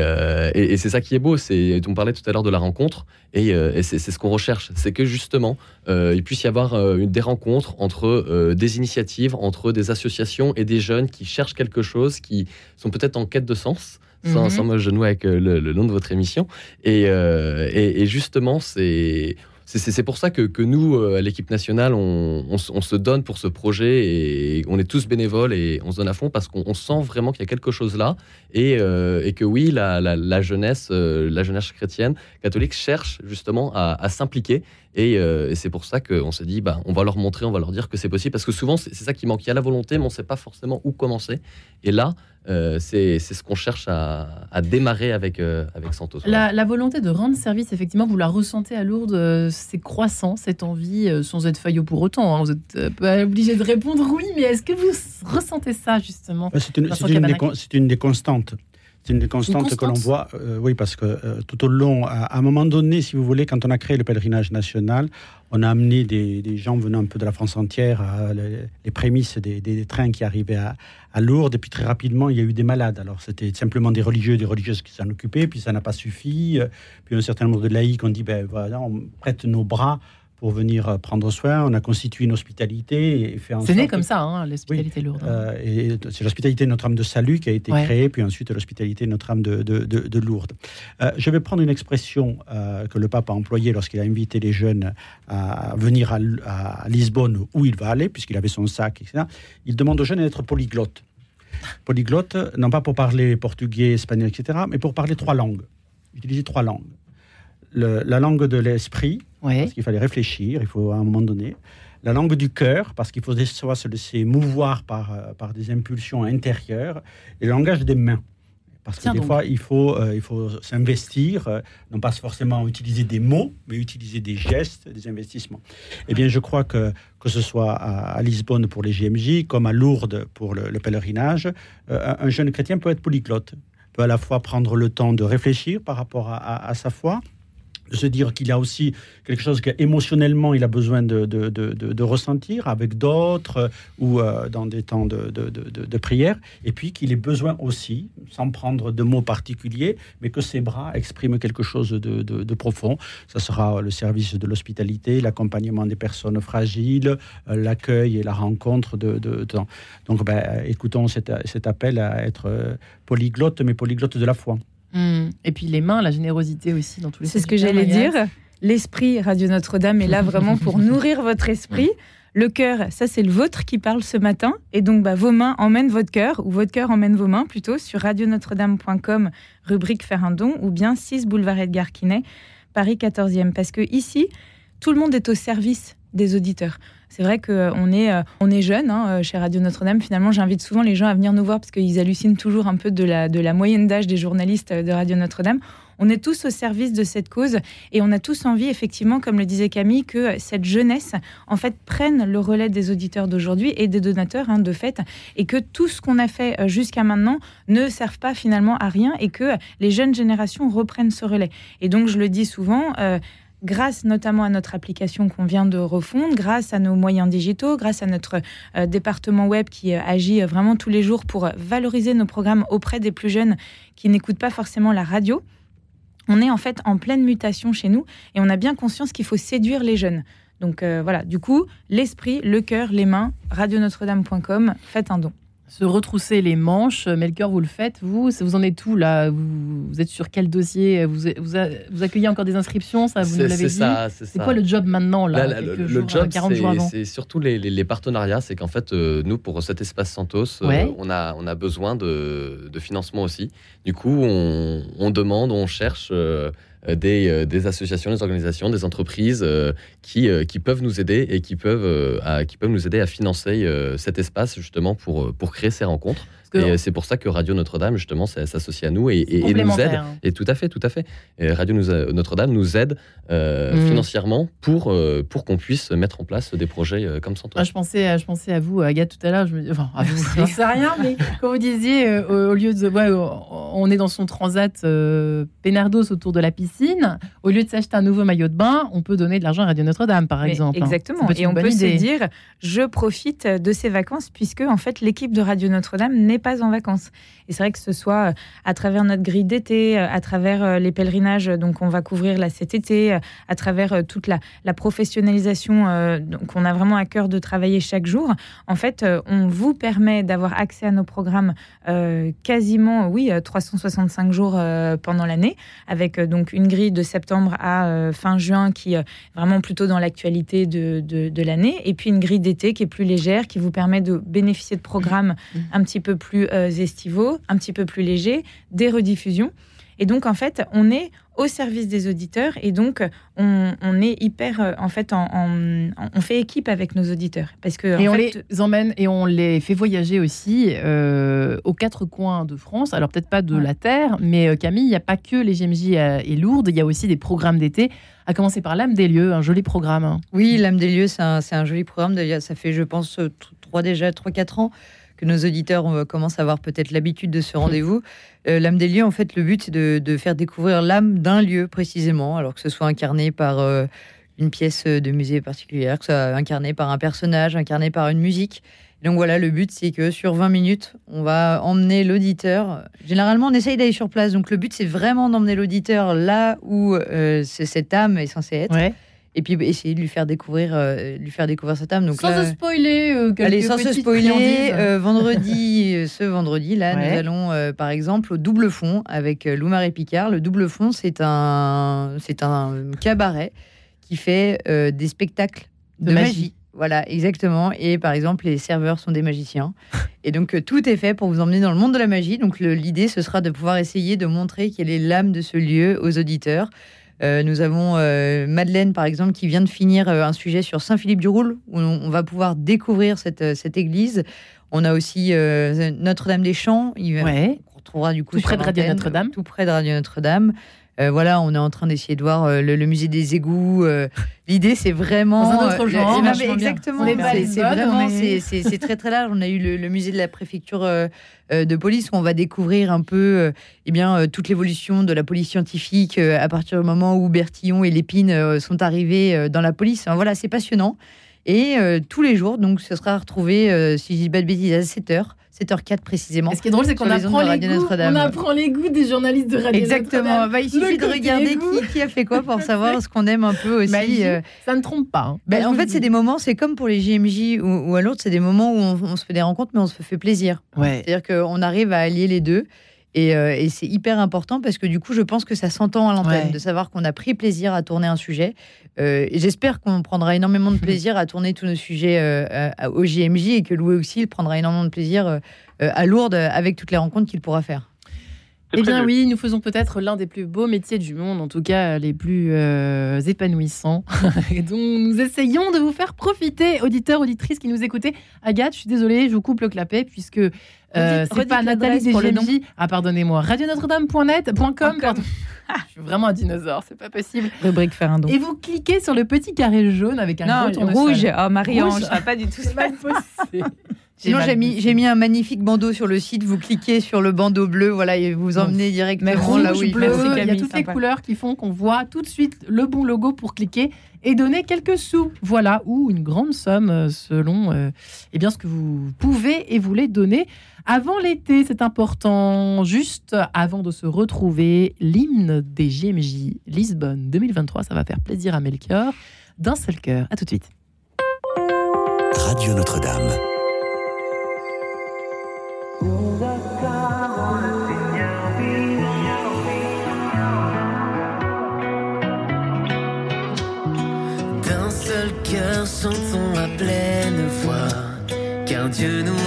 et, c'est ça qui est beau. C'est on parlait tout à l'heure de la rencontre et, c'est ce qu'on recherche. C'est que justement il puisse y avoir des rencontres entre des initiatives, entre des associations et des jeunes qui cherchent quelque chose, qui sont peut-être en quête de sens. Sans, mhm. me genouiller avec euh, le, nom de votre émission. Euh, et, et, justement, c'est c'est pour ça que, nous, euh, à l'équipe nationale, on, on, se donne pour ce projet et on est tous bénévoles et on se donne à fond parce qu'on sent vraiment qu'il y a quelque chose là et, et que oui, la, la, jeunesse, la jeunesse chrétienne catholique cherche justement à, à s'impliquer euh, et, c'est pour ça qu'on s'est dit, bah, on va leur montrer, on va leur dire que c'est possible. Parce que souvent, c'est ça qui manque. Il y a la volonté, mais on ne sait pas forcément où commencer. Et là, euh, c'est ce qu'on cherche à, démarrer avec, euh, avec Santos. La, volonté de rendre service, effectivement, vous la ressentez à Lourdes, c'est croissant, cette envie, sans être faillot pour autant. Hein. Vous n'êtes pas obligé de répondre oui, mais est-ce que vous ressentez ça, justement C'est une, une, des constantes. C'est une des constantes que l'on voit, euh, oui, parce que euh, tout au long, à, un moment donné, si vous voulez, quand on a créé le pèlerinage national, on a amené des, gens venant un peu de la France entière, à les, prémices des, trains qui arrivaient à, Lourdes, et puis très rapidement, il y a eu des malades. Alors c'était simplement des religieux, des religieuses qui s'en occupaient, puis ça n'a pas suffi. Puis un certain nombre de laïcs ont dit, ben voilà, on prête nos bras pour venir euh, prendre soin. On a constitué une hospitalité et fait en C'est né comme ça, hein, l'hospitalité lourde. Euh, et c'est l'hospitalité de Notre-Dame de Salut qui a été créée, puis ensuite l'hospitalité de Notre-Dame de, de, Lourdes. Euh, je vais prendre une expression que le pape a employée lorsqu'il a invité les jeunes à venir à, Lisbonne, où il va aller, puisqu'il avait son sac, etc. Il demande aux jeunes d'être polyglottes. Polyglottes, non pas pour parler portugais, espagnol, etc., mais pour parler trois langues. Utiliser trois langues. la langue de l'esprit, parce qu'il fallait réfléchir, il faut à un moment donné. La langue du cœur, parce qu'il faut soit se laisser mouvoir par, euh, par des impulsions intérieures. Et le langage des mains, Parce que des fois, il faut, il faut s'investir, non pas forcément utiliser des mots, mais utiliser des gestes, des investissements. Eh bien, je crois que que ce soit à, Lisbonne pour les GMJ, comme à Lourdes pour le, pèlerinage, un jeune chrétien peut être polyglotte, peut à la fois prendre le temps de réfléchir par rapport à sa foi, se dire qu'il a aussi quelque chose qu'émotionnellement il a besoin de, de, de, ressentir avec d'autres euh, ou euh, dans des temps de, prière, et puis qu'il ait besoin aussi, sans prendre de mots particuliers, mais que ses bras expriment quelque chose de, profond. Ça sera le service de l'hospitalité, l'accompagnement des personnes fragiles, euh, l'accueil et la rencontre de... Donc ben, écoutons cet, appel à être polyglotte, mais polyglotte de la foi. Hmm. Et puis les mains, la générosité aussi dans tous les C'est ce que j'allais dire. L'esprit Radio Notre-Dame est là vraiment pour nourrir votre esprit. Le cœur, ça c'est le vôtre qui parle ce matin. Et donc bah, vos mains emmènent votre cœur, ou votre cœur emmène vos mains plutôt, sur radionotre-dame.com, rubrique Faire un don, ou bien 6 boulevard Edgar Quinet, Paris 14e. Parce que ici, tout le monde est au service des auditeurs. C'est vrai qu'on euh, est, euh, on est jeune hein, euh, chez Radio Notre-Dame. Finalement, j'invite souvent les gens à venir nous voir parce qu'ils hallucinent toujours un peu de la, de la moyenne d'âge des journalistes de Radio Notre-Dame. On est tous au service de cette cause et on a tous envie, effectivement, comme le disait Camille, que cette jeunesse, en fait, prenne le relais des auditeurs d'aujourd'hui et des donateurs, hein, de fait, et que tout ce qu'on a fait jusqu'à maintenant ne serve pas finalement à rien et que les jeunes générations reprennent ce relais. Et donc, je le dis souvent, grâce notamment à notre application qu'on vient de refondre, grâce à nos moyens digitaux, grâce à notre euh, département web qui euh, agit euh, vraiment tous les jours pour valoriser nos programmes auprès des plus jeunes qui n'écoutent pas forcément la radio. On est en fait en pleine mutation chez nous et on a bien conscience qu'il faut séduire les jeunes. Donc voilà, du coup, l'esprit, le cœur, les mains, radionotre-dame.com, faites un don se retrousser les manches. Melchior, vous le faites, vous Vous en êtes où là vous, êtes sur quel dossier? Vous, vous, accueillez encore des inscriptions ça, Vous l'avez dit? C'est quoi le job maintenant là, Le job, c'est surtout les, partenariats. C'est qu'en fait, euh, nous, pour cet espace Santos, euh, on, a, on a besoin de, financement aussi. Du coup, on, demande, on cherche. Euh, des, des, associations, des organisations, des entreprises qui, qui peuvent nous aider et qui peuvent, qui peuvent nous aider à financer cet espace justement pour, pour créer ces rencontres. Et c'est pour ça que Radio Notre-Dame, justement, s'associe à nous et, nous aide. Et tout à fait, tout à fait. Radio Notre-Dame nous aide euh, mm. financièrement pour, euh, pour qu'on puisse mettre en place des projets euh, comme Santos. je, pensais, je pensais à vous, Agathe, tout à l'heure. Je me enfin, à vous, je sais rien, mais quand vous disiez, au lieu de. Ouais, on est dans son transat Pénardos autour de la piscine, au lieu de s'acheter un nouveau maillot de bain, on peut donner de l'argent à Radio Notre-Dame, par exemple. Hein. Exactement. Et on peut se dire, je profite de ces vacances, puisque, en fait, l'équipe de Radio Notre-Dame n'est pas en vacances. Et c'est vrai que ce soit euh, à travers notre grille d'été, euh, à travers euh, les pèlerinages donc on va couvrir là cet été, à travers toute la, la professionnalisation qu'on a vraiment à cœur de travailler chaque jour. En fait, on vous permet d'avoir accès à nos programmes quasiment, oui, 365 jours pendant l'année, avec donc une grille de septembre à fin juin qui est vraiment plutôt dans l'actualité de, de, de l'année, et puis une grille d'été qui est plus légère, qui vous permet de bénéficier de programmes mmh. un petit peu plus estivaux, un petit peu plus léger, des rediffusions. Et donc, en fait, on est au service des auditeurs et donc on, est hyper euh, en fait on fait équipe avec nos auditeurs. Parce que et on les emmène et on les fait voyager aussi euh, aux quatre coins de France. Alors peut-être pas de la terre mais euh, Camille il n'y a pas que les GMJ et Lourdes il y a aussi des programmes d'été. À commencer par l'âme des lieux un joli programme hein. oui l'âme des lieux c'est un, un, joli programme. Ça fait je pense trois déjà trois quatre ans que nos auditeurs euh, commencent à avoir peut-être l'habitude de ce rendez-vous. Euh, l'âme des lieux, en fait, le but, c'est de, faire découvrir l'âme d'un lieu précisément, alors que ce soit incarné par euh, une pièce de musée particulière, que ce soit incarné par un personnage, incarné par une musique. donc voilà, le but, c'est que sur 20 minutes, on va emmener l'auditeur. Généralement, on essaye d'aller sur place. Donc le but, c'est vraiment d'emmener l'auditeur là où cette âme est censée être et puis bah, essayer de lui faire découvrir, euh, lui faire découvrir cette âme. Donc sans se spoiler, euh, allez, sans se spoiler, euh, vendredi, ce vendredi là, nous allons par exemple au Double Fond avec Lou-Marie Picard. Le Double Fond, c'est un, c'est un cabaret qui fait des spectacles de, magie. Voilà, exactement. Et par exemple, les serveurs sont des magiciens. Et donc, tout est fait pour vous emmener dans le monde de la magie. Donc, l'idée, ce sera de pouvoir essayer de montrer quelle est l'âme de ce lieu aux auditeurs. Euh, nous avons euh, Madeleine, par exemple, qui vient de finir euh, un sujet sur Saint-Philippe-du-Roule, où on, va pouvoir découvrir cette, cette église. On a aussi Notre-Dame des Champs. Il retrouvera du coup tout près de Radio Notre-Dame. Tout près de Radio Notre-Dame. Euh, voilà, on est en train d'essayer de voir euh, le, musée des égouts. Euh, l'idée, c'est vraiment. Dans un autre genre, exactement. C'est vraiment, c'est très très large. On a eu le, musée de la préfecture de police où on va découvrir un peu, eh bien, toute l'évolution de la police scientifique à partir du moment où Bertillon et Lépine sont arrivés dans la police. voilà, c'est passionnant. Et tous les jours, donc, ce sera retrouvé, si je dis pas de bêtises, à 7 heures 7h04 précisément. ce qui est drôle, c'est qu'on apprend, les goûts, on apprend les goûts des journalistes de Radio Exactement. Bah, il suffit de regarder qui, a fait quoi pour savoir ce qu'on aime un peu aussi. Bah, euh. ça ne trompe pas. Hein. Bah, en fait, c'est des moments, c'est comme pour les JMJ ou, à l'autre, c'est des moments où on, se fait des rencontres, mais on se fait plaisir. Ouais. C'est-à-dire qu'on arrive à allier les deux. Euh, et, c'est hyper important parce que du coup, je pense que ça s'entend à l'antenne, de savoir qu'on a pris plaisir à tourner un sujet. Euh, j'espère qu'on prendra énormément de plaisir à tourner tous nos sujets euh, au JMJ et que Louis Auxil prendra énormément de plaisir à Lourdes avec toutes les rencontres qu'il pourra faire. Eh bien oui, nous faisons peut-être l'un des plus beaux métiers du monde, en tout cas les plus épanouissants, et dont nous essayons de vous faire profiter, auditeurs, auditrices qui nous écoutez. Agathe, je suis désolée, je vous coupe le clapet, puisque euh, c'est pas Nathalie DGMJ. Ah, pardonnez-moi. radionotre-dame.net.com. je suis vraiment un dinosaure, c'est pas possible. Rubrique faire un don. Et vous cliquez sur le petit carré jaune avec un non, rouge. Oh, Marie-Ange, ça pas du tout C'est. Sinon, j'ai mis, j'ai mis un magnifique bandeau sur le site. Vous cliquez sur le bandeau bleu, voilà, et vous emmenez directement là où il bleu, Il y a toutes les couleurs qui font qu'on voit tout de suite le bon logo pour cliquer et donner quelques sous. Voilà, ou une grande somme euh, selon euh, eh bien, ce que vous pouvez et voulez donner. Avant l'été, c'est important, juste avant de se retrouver, l'hymne des JMJ Lisbonne 2023, ça va faire plaisir à Melchior, d'un seul cœur. À tout de suite. Radio Notre-Dame. D'un seul cœur chantons à pleine voix, car Dieu nous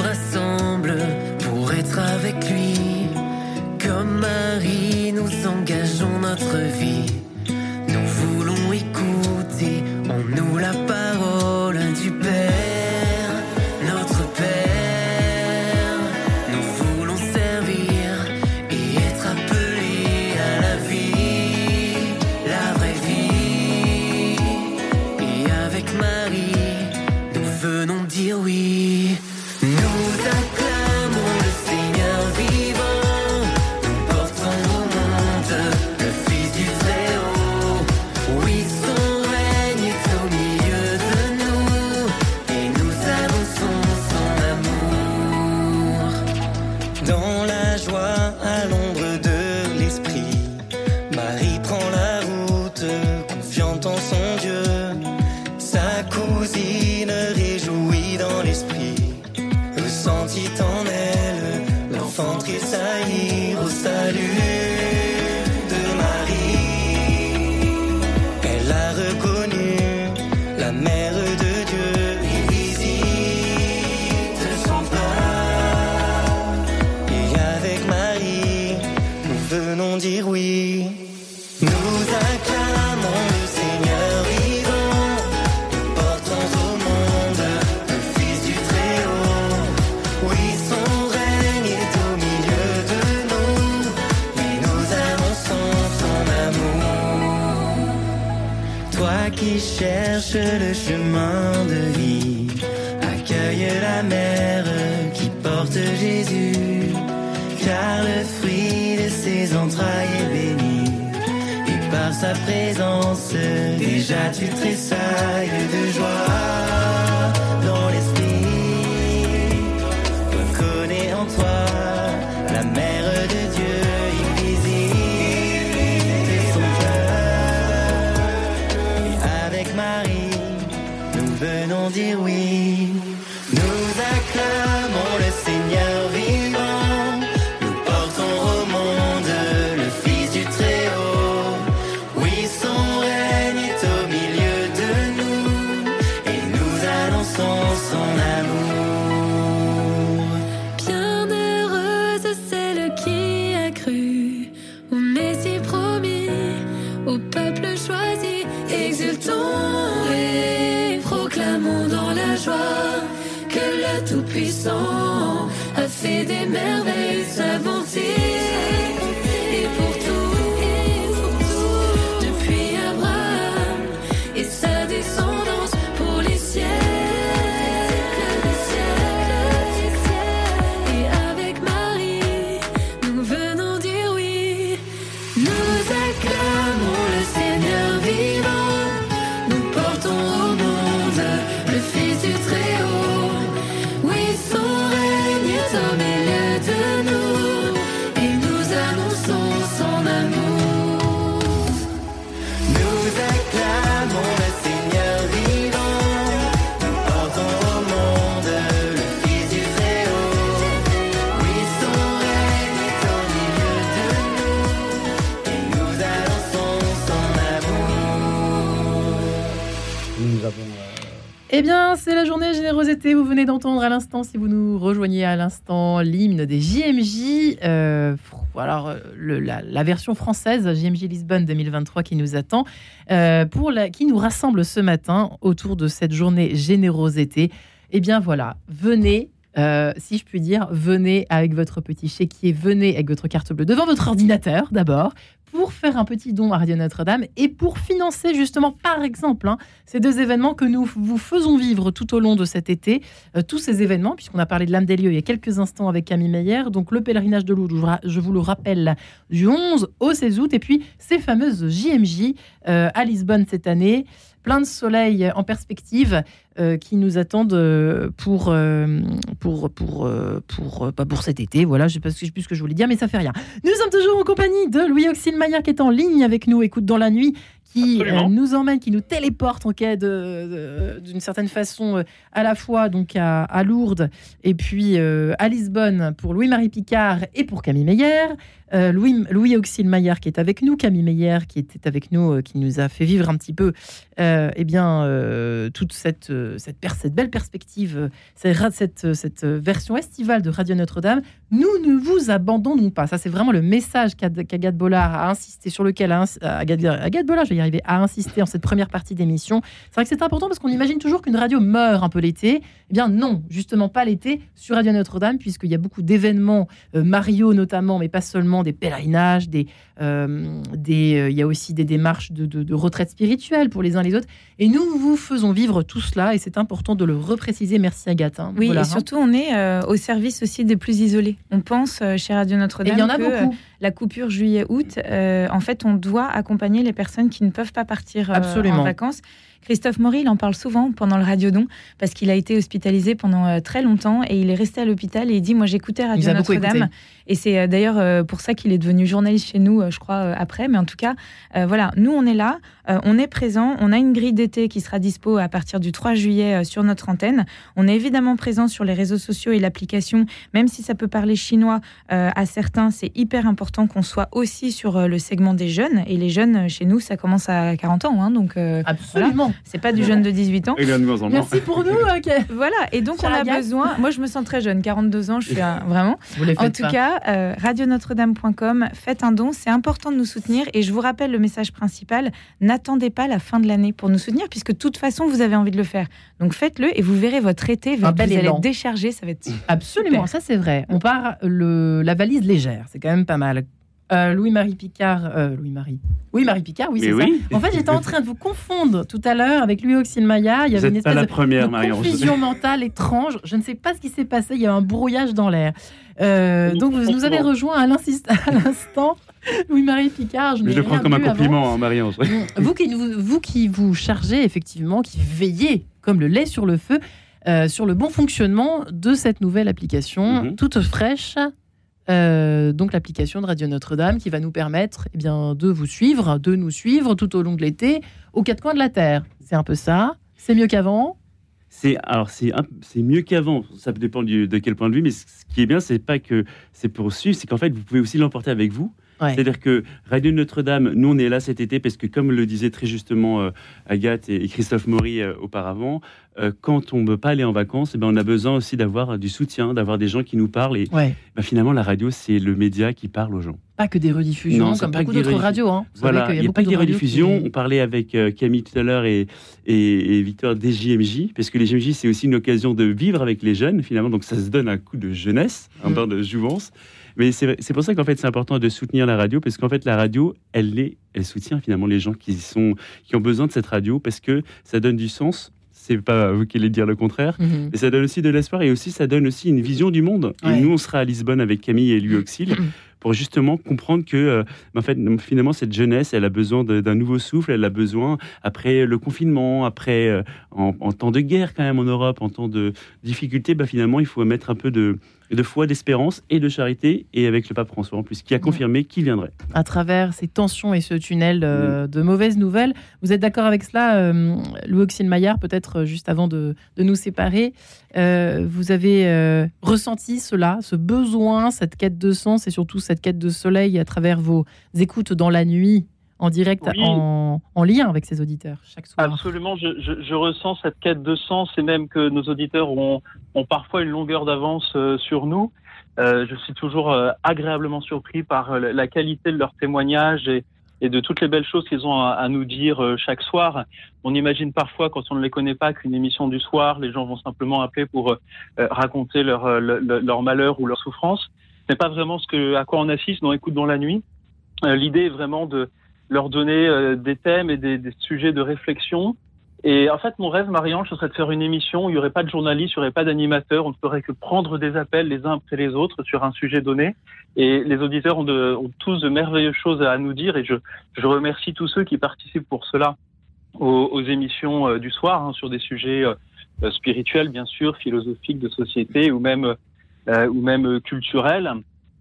tu tressailles Eh bien, c'est la journée générosité. Vous venez d'entendre à l'instant, si vous nous rejoignez à l'instant, l'hymne des JMJ. Euh, alors, la, version française, JMJ Lisbonne 2023, qui nous attend, euh, pour qui nous rassemble ce matin autour de cette journée générosité. Eh bien, voilà, venez. Euh, si je puis dire, venez avec votre petit chéquier, venez avec votre carte bleue devant votre ordinateur d'abord, pour faire un petit don à Radio Notre-Dame et pour financer justement, par exemple, hein, ces deux événements que nous vous faisons vivre tout au long de cet été. Euh, tous ces événements, puisqu'on a parlé de l'âme des lieux il y a quelques instants avec Camille Meyer. Donc le pèlerinage de Lourdes, je vous le rappelle, du 11 au 16 août. Et puis ces fameuses JMJ euh, à Lisbonne cette année plein de soleil en perspective euh, qui nous attendent euh, pour, euh, pour, pour, pour, pas pour cet été. Voilà, je sais pas plus ce que je voulais dire, mais ça fait rien. Nous sommes toujours en compagnie de Louis Auxil-Maillard qui est en ligne avec nous, écoute dans la nuit, qui nous emmène, qui nous téléporte en quai d'une certaine façon à la fois donc à, à Lourdes et puis à Lisbonne pour Louis-Marie Picard et pour Camille Meyer. Euh, Louis, Louis Auxil Maillard qui est avec nous, Camille Meyer qui était avec nous, euh, qui nous a fait vivre un petit peu euh, eh bien, toute cette, cette, belle perspective, cette, cette, version estivale de Radio Notre-Dame. Nous ne vous abandonnons pas. Ça, c'est vraiment le message qu'Agathe Bollard a insisté, sur lequel Agathe, Bollard, je y arriver, a insisté en cette première partie d'émission. C'est vrai que c'est important parce qu'on imagine toujours qu'une radio meurt un peu l'été. Eh bien, non, justement pas l'été sur Radio Notre-Dame, puisqu'il y a beaucoup d'événements, Mario notamment, mais pas seulement des pèlerinages, des, euh, des, euh, il y a aussi des démarches de, retraite spirituelle pour les uns les autres. Et nous vous faisons vivre tout cela et c'est important de le repréciser. Merci Agathe. Hein. Oui, et hein. surtout on est euh, au service aussi des plus isolés. On pense chez Radio Notre-Dame il y en a beaucoup. La coupure juillet-août, en fait, on doit accompagner les personnes qui ne peuvent pas partir en vacances. Christophe Maury, il en parle souvent pendant le Radiodon parce qu'il a été hospitalisé pendant très longtemps et il est resté à l'hôpital et il dit Moi, j'écoutais Radio Notre-Dame. Et c'est euh, d'ailleurs euh, pour ça qu'il est devenu journaliste chez nous, euh, je crois, après. Mais en tout cas, voilà, nous, on est là, on est présent, on a une grille d'été qui sera dispo à partir du 3 juillet sur notre antenne. On est évidemment présent sur les réseaux sociaux et l'application, même si ça peut parler chinois à certains, c'est hyper important qu'on soit aussi sur le segment des jeunes. Et les jeunes, chez nous, ça commence à 40 ans. Hein, donc, Absolument. c'est pas du jeune de 18 ans. Merci pour nous. Voilà, et donc on a besoin. Moi, je me sens très jeune, 42 ans, je suis vraiment. en tout cas, euh, radionotre-dame.com, faites un don, c'est important de nous soutenir. Et je vous rappelle le message principal n'attendez pas la fin de l'année pour nous soutenir, puisque de toute façon, vous avez envie de le faire. Donc faites-le et vous verrez votre été, vous allez décharger, ça va être Absolument, ça c'est vrai. On part le, la valise légère, c'est quand même pas mal. Euh, Louis-Marie Picard, euh, Louis-Marie. Oui, Marie Picard, oui, c'est ça. En fait, j'étais en train de vous confondre tout à l'heure avec Louis Auxil Maya. Il y avait une espèce de, confusion mentale étrange. Je ne sais pas ce qui s'est passé. Il y a un brouillage dans l'air. Euh, donc, vous nous avez rejoint à l'instant. Louis-Marie Picard, je, je le prends comme un compliment, hein, Marie. vous, qui, vous, qui vous chargez, effectivement, qui veillez comme le lait sur le feu, sur le bon fonctionnement de cette nouvelle application, mhm. toute fraîche, euh, donc l'application de Radio Notre-Dame qui va nous permettre eh bien, de vous suivre, de nous suivre tout au long de l'été aux quatre coins de la Terre. C'est un peu ça. C'est mieux qu'avant? C'est alors c'est c'est mieux qu'avant. Ça dépend de quel point de vue, mais ce qui est bien, c'est pas que c'est pour suivre, c'est qu'en fait vous pouvez aussi l'emporter avec vous. C'est-à-dire que Radio Notre-Dame, nous, on est là cet été parce que, comme le disait très justement euh, Agathe et, Christophe Maury euh, auparavant, euh, quand on ne veut pas aller en vacances, eh ben, on a besoin aussi d'avoir du soutien, d'avoir des gens qui nous parlent. Et ben, finalement, la radio, c'est le média qui parle aux gens. Pas que des rediffusions, comme beaucoup d'autres radios. Hein. Voilà, il n'y a, pas que des rediffusions. On parlait avec Camille tout à l'heure et, et, Victor des JMJ, parce que les JMJ, c'est aussi une occasion de vivre avec les jeunes, finalement. Donc, ça se donne un coup de jeunesse, un mm. de jouvence. Mais c'est pour ça qu'en fait, c'est important de soutenir la radio, parce qu'en fait, la radio, elle, est, elle soutient finalement les gens qui, sont, qui ont besoin de cette radio, parce que ça donne du sens c'est pas vous qui allez dire le contraire, mhm. mais ça donne aussi de l'espoir et aussi ça donne aussi une vision du monde. Et nous, on sera à Lisbonne avec Camille et lui Auxil pour justement comprendre que euh, en fait, finalement, cette jeunesse, elle a besoin d'un nouveau souffle, elle a besoin, après le confinement, après, euh, en, en, temps de guerre quand même en Europe, en temps de difficulté, bah, finalement, il faut mettre un peu de, de foi, d'espérance et de charité, et avec le pape François en plus, qui a confirmé qu'il viendrait. À travers ces tensions et ce tunnel euh, de mauvaises nouvelles, vous êtes d'accord avec cela, euh, Louis Auxil Maillard, peut-être juste avant de, nous séparer, vous avez ressenti cela, ce besoin, cette quête de sens et surtout cette quête de soleil à travers vos écoutes dans la nuit en direct, en, lien avec ses auditeurs chaque soir? Absolument, je, ressens cette quête de sens et même que nos auditeurs ont, parfois une longueur d'avance euh, sur nous. Euh, je suis toujours euh, agréablement surpris par la qualité de leurs témoignages et, de toutes les belles choses qu'ils ont à, nous dire chaque soir. On imagine parfois, quand on ne les connaît pas, qu'une émission du soir, les gens vont simplement appeler pour raconter leur, leur, malheur ou leur souffrance. Ce n'est pas vraiment ce que, à quoi on assiste dans Écoute dans la nuit. L'idée est vraiment de, leur donner euh, des thèmes et des, des, sujets de réflexion. Et en fait, mon rêve, Marianne, ce serait de faire une émission où il n'y aurait pas de journaliste, il n'y aurait pas d'animateur, on ne ferait que prendre des appels les uns après les autres sur un sujet donné. Et les auditeurs ont, tous de merveilleuses choses à nous dire et je, je remercie tous ceux qui participent pour cela aux, émissions euh, du soir hein, sur des sujets euh, spirituels, bien sûr, philosophiques, de société ou même, euh, ou même culturels.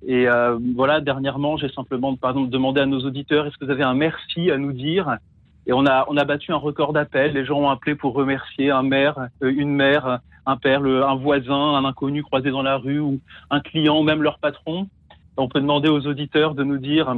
Et euh, voilà, dernièrement, j'ai simplement par exemple, demandé à nos auditeurs est-ce que vous avez un merci à nous dire Et on a, on a battu un record d'appels. Les gens ont appelé pour remercier un maire, euh, une mère, un père, un voisin, un inconnu croisé dans la rue, ou un client, même leur patron. On peut demander aux auditeurs de nous dire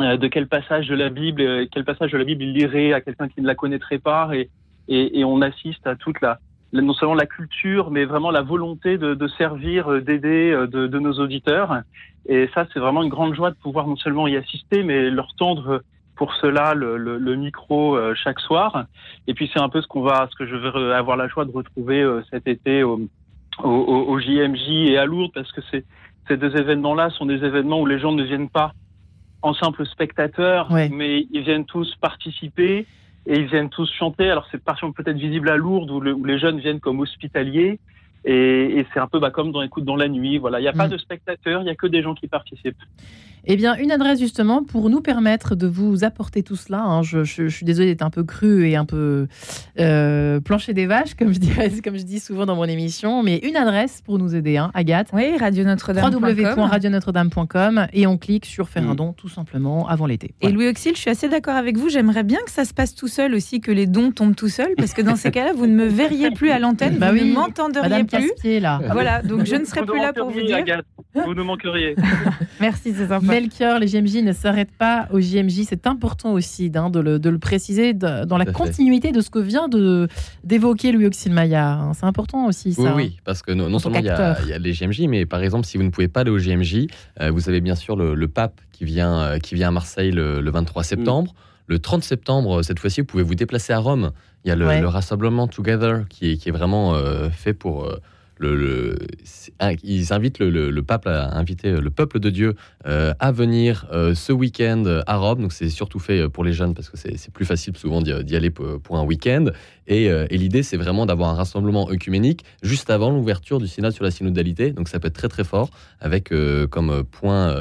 euh, de quel passage de la Bible, quel passage de la Bible ils liraient à quelqu'un qui ne la connaîtrait pas. Et, et, et on assiste à toute la, non seulement la culture, mais vraiment la volonté de, servir, d'aider de, de, nos auditeurs. Et ça, c'est vraiment une grande joie de pouvoir non seulement y assister, mais leur tendre pour cela le, le, le micro euh, chaque soir. Et puis c'est un peu ce qu'on va, ce que je vais avoir la joie de retrouver euh, cet été au, au, au, JMJ et à Lourdes, parce que ces deux événements-là sont des événements où les gens ne viennent pas en simple spectateur, mais ils viennent tous participer et ils viennent tous chanter. Alors c'est peut-être visible à Lourdes où, où, les jeunes viennent comme hospitaliers, et, et c'est un peu bah, comme dans Écoute dans la nuit. Voilà, il n'y a pas mm. de spectateurs, il n'y a que des gens qui participent. Eh bien, une adresse justement pour nous permettre de vous apporter tout cela. Hein. Je, suis désolée d'être un peu cru et un peu euh, plancher des vaches, comme je, dirais, comme je dis souvent dans mon émission, mais une adresse pour nous aider, hein, Agathe. Oui, Radio Notre-Dame. www.radionotre-dame.com et on clique sur faire un mm. don tout simplement avant l'été. Et Louis Auxil, je suis assez d'accord avec vous. J'aimerais bien que ça se passe tout seul aussi, que les dons tombent tout seuls, parce que dans ces cas-là, vous ne me verriez plus à l'antenne, bah vous ne m'entendriez plus. là. Voilà, donc je ne serai plus là pour vous dire. Agathe, vous nous manqueriez. Merci, c'est sympa. Melchior, les JMJ ne s'arrêtent pas aux JMJ. C'est important aussi hein, de, le, préciser dans la continuité de ce que vient de, d'évoquer Louis Auxil Maillard. Hein. C'est important aussi, ça. Oui, parce que non, seulement il y, a, les JMJ, mais par exemple, si vous ne pouvez pas aller aux JMJ, euh, vous avez bien sûr le, pape qui vient, euh, qui vient à Marseille le, 23 septembre. Le 30 septembre, cette fois-ci, vous pouvez vous déplacer à Rome. Il y a le, rassemblement Together qui est, qui est vraiment euh, fait pour le, ils invitent le, pape à inviter le peuple de Dieu euh, à venir euh, ce week-end à Rome. Donc c'est surtout fait pour les jeunes parce que c'est plus facile souvent d'y aller pour, un week-end. Et, euh, et l'idée c'est vraiment d'avoir un rassemblement œcuménique juste avant l'ouverture du synode sur la synodalité. Donc ça peut être très très fort avec comme point,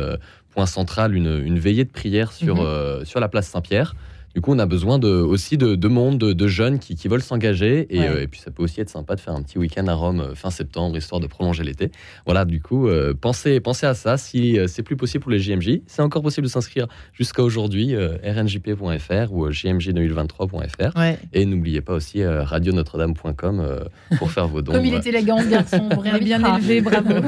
point central une, veillée de prière sur, mhm. sur la place Saint-Pierre. Du coup, on a besoin de, aussi de, monde, de, jeunes qui, veulent s'engager. Et, puis, ça peut aussi être sympa de faire un petit week-end à Rome fin septembre, histoire de prolonger l'été. Voilà, du coup, pensez, pensez à ça. Si c'est plus possible pour les JMJ, c'est encore possible de s'inscrire jusqu'à aujourd'hui, rnjp.fr ou jmj2023.fr. Et n'oubliez pas aussi radionotre-dame.com pour faire vos dons. Comme il est élégant, garçon, bien élevé, bravo.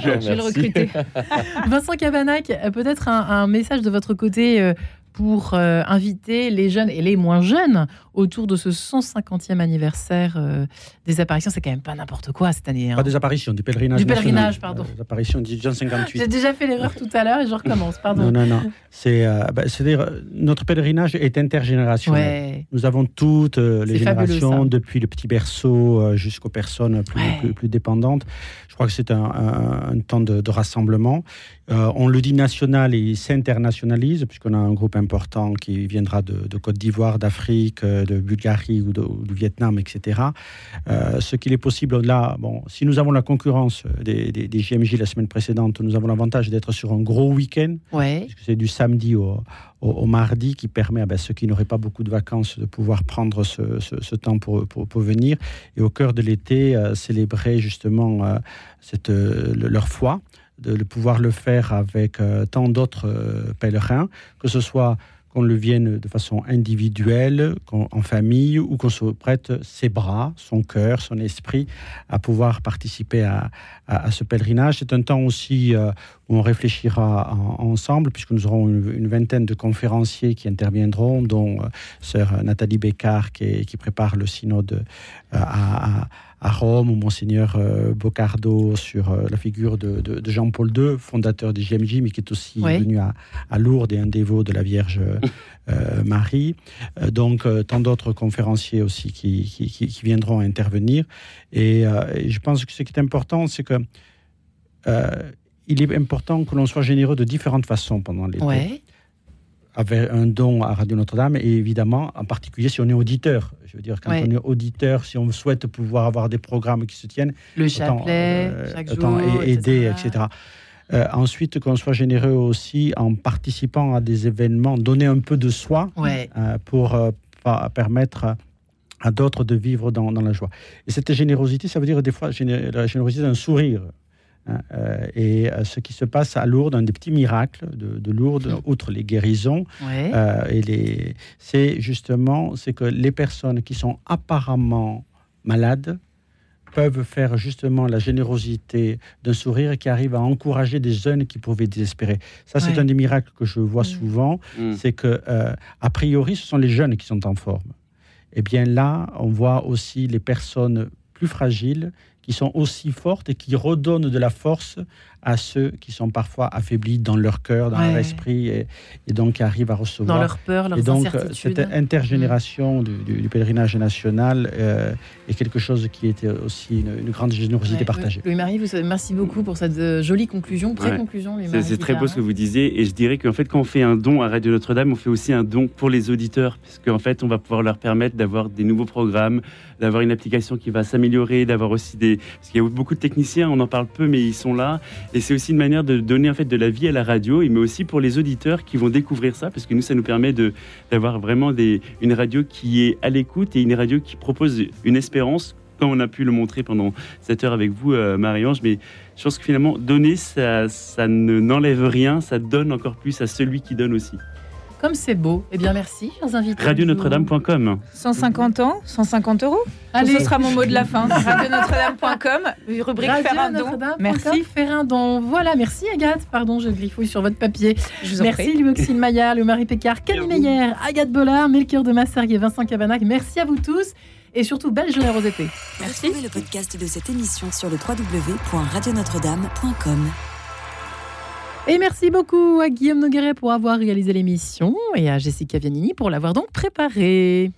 Je vais le recruter. Vincent Cabanac, peut-être un, message de votre côté euh, pour euh, inviter les jeunes et les moins jeunes autour de ce 150e anniversaire euh, des apparitions. C'est quand même pas n'importe quoi cette année. Hein. Pas des apparitions, du pèlerinage. Du pèlerinage, pardon. des apparitions de 1858. J'ai déjà fait l'erreur tout à l'heure et je recommence, pardon. Non, non, non. C'est, bah, c'est-à-dire, notre pèlerinage est intergénérationnel. Nous avons toutes les générations, depuis le petit berceau jusqu'aux personnes plus, plus, plus, dépendantes. Je crois que c'est un, un, temps de, de rassemblement. Euh, on le dit national et il s'internationalise, puisqu'on a un groupe important qui viendra de, Côte d'Ivoire, d'Afrique, euh, de Bulgarie ou, du Vietnam, etc. Euh, ce qu'il est possible là, bon, si nous avons la concurrence des, des, JMJ la semaine précédente, nous avons l'avantage d'être sur un gros week-end, puisque c'est du samedi au, mardi qui permet à ben, ceux qui n'auraient pas beaucoup de vacances de pouvoir prendre ce, temps pour, pour, venir. Et au cœur de l'été célébrer justement cette, leur foi de pouvoir le faire avec euh, tant d'autres euh, pèlerins, que ce soit qu'on le vienne de façon individuelle, en famille, ou qu'on se prête ses bras, son cœur, son esprit à pouvoir participer à, ce pèlerinage. C'est un temps aussi euh, où on réfléchira ensemble, puisque nous aurons une, vingtaine de conférenciers qui interviendront, dont sœur Nathalie Bécard qui, qui, prépare le synode à à Rome, ou Monseigneur euh, Boccardo sur euh, la figure de, Jean-Paul II, fondateur des JMJ, mais qui est aussi venu à, Lourdes et un dévot de la Vierge euh, Marie. donc, tant d'autres conférenciers aussi qui, viendront intervenir. Et, je pense que ce qui est important, c'est que il est important que l'on soit généreux de différentes façons pendant l'été. Ouais avec un don à Radio Notre-Dame et évidemment, en particulier si on est auditeur. Je veux dire, quand on est auditeur, si on souhaite pouvoir avoir des programmes qui se tiennent, le chapelet, euh, chaque jour, aider, etc. Euh, ensuite, qu'on soit généreux aussi en participant à des événements, donner un peu de soi euh, pour permettre à d'autres de vivre dans, dans, la joie. Et cette générosité, ça veut dire des fois la générosité d'un sourire. Hein, euh, et euh, ce qui se passe à Lourdes, un des petits miracles de, Lourdes, outre les guérisons, euh, et les, c'est justement c'est que les personnes qui sont apparemment malades peuvent faire justement la générosité d'un sourire qui arrive à encourager des jeunes qui pouvaient désespérer. Ça, c'est un des miracles que je vois souvent, mm. c'est que a priori, ce sont les jeunes qui sont en forme. Et eh bien là, on voit aussi les personnes plus fragiles qui sont aussi fortes et qui redonnent de la force à ceux qui sont parfois affaiblis dans leur cœur, dans leur esprit, et, donc qui arrivent à recevoir. Dans leur peur, leurs Et donc, cette intergénération du, pèlerinage national euh, est quelque chose qui était aussi une, grande générosité partagée. Louis-Marie, merci beaucoup pour cette euh, jolie conclusion, pré-conclusion. C'est très beau ce que vous disiez, et je dirais qu'en fait, quand on fait un don à Radio Notre-Dame, on fait aussi un don pour les auditeurs, puisqu'en fait, on va pouvoir leur permettre d'avoir des nouveaux programmes, d'avoir une application qui va s'améliorer, d'avoir aussi des... Parce qu'il y a beaucoup de techniciens, on en parle peu, mais ils sont là. Et c'est aussi une manière de donner en fait de la vie à la radio, mais aussi pour les auditeurs qui vont découvrir ça, parce que nous, ça nous permet d'avoir vraiment une radio qui est à l'écoute et une radio qui propose une espérance, comme on a pu le montrer pendant cette heure avec vous, euh, Marie-Ange. Mais je pense que finalement, donner, ça, ça n'enlève rien, ça donne encore plus à celui qui donne aussi. Comme c'est beau. Eh bien, merci, chers invités. Radio-Notre-Dame.com. 150 ans, 150 euros. Allez. Ce sera mon mot de la fin. Radio-Notre-Dame.com, rubrique faire un don. Merci, faire un don. Voilà, merci Agathe. Pardon, je griffouille sur votre papier. Je merci Louis-Auxile Maillard, Louis-Marie Pécard, Camille Meyer, Agathe Bollard, Melchior de Massargue et Vincent Cabanac. Merci à vous tous et surtout belle générosité. Merci. Retrouvez le podcast de cette émission sur le www.radionotre-dame.com. Et merci beaucoup à Guillaume Nogueret pour avoir réalisé l'émission et à Jessica Vianini pour l'avoir donc préparée.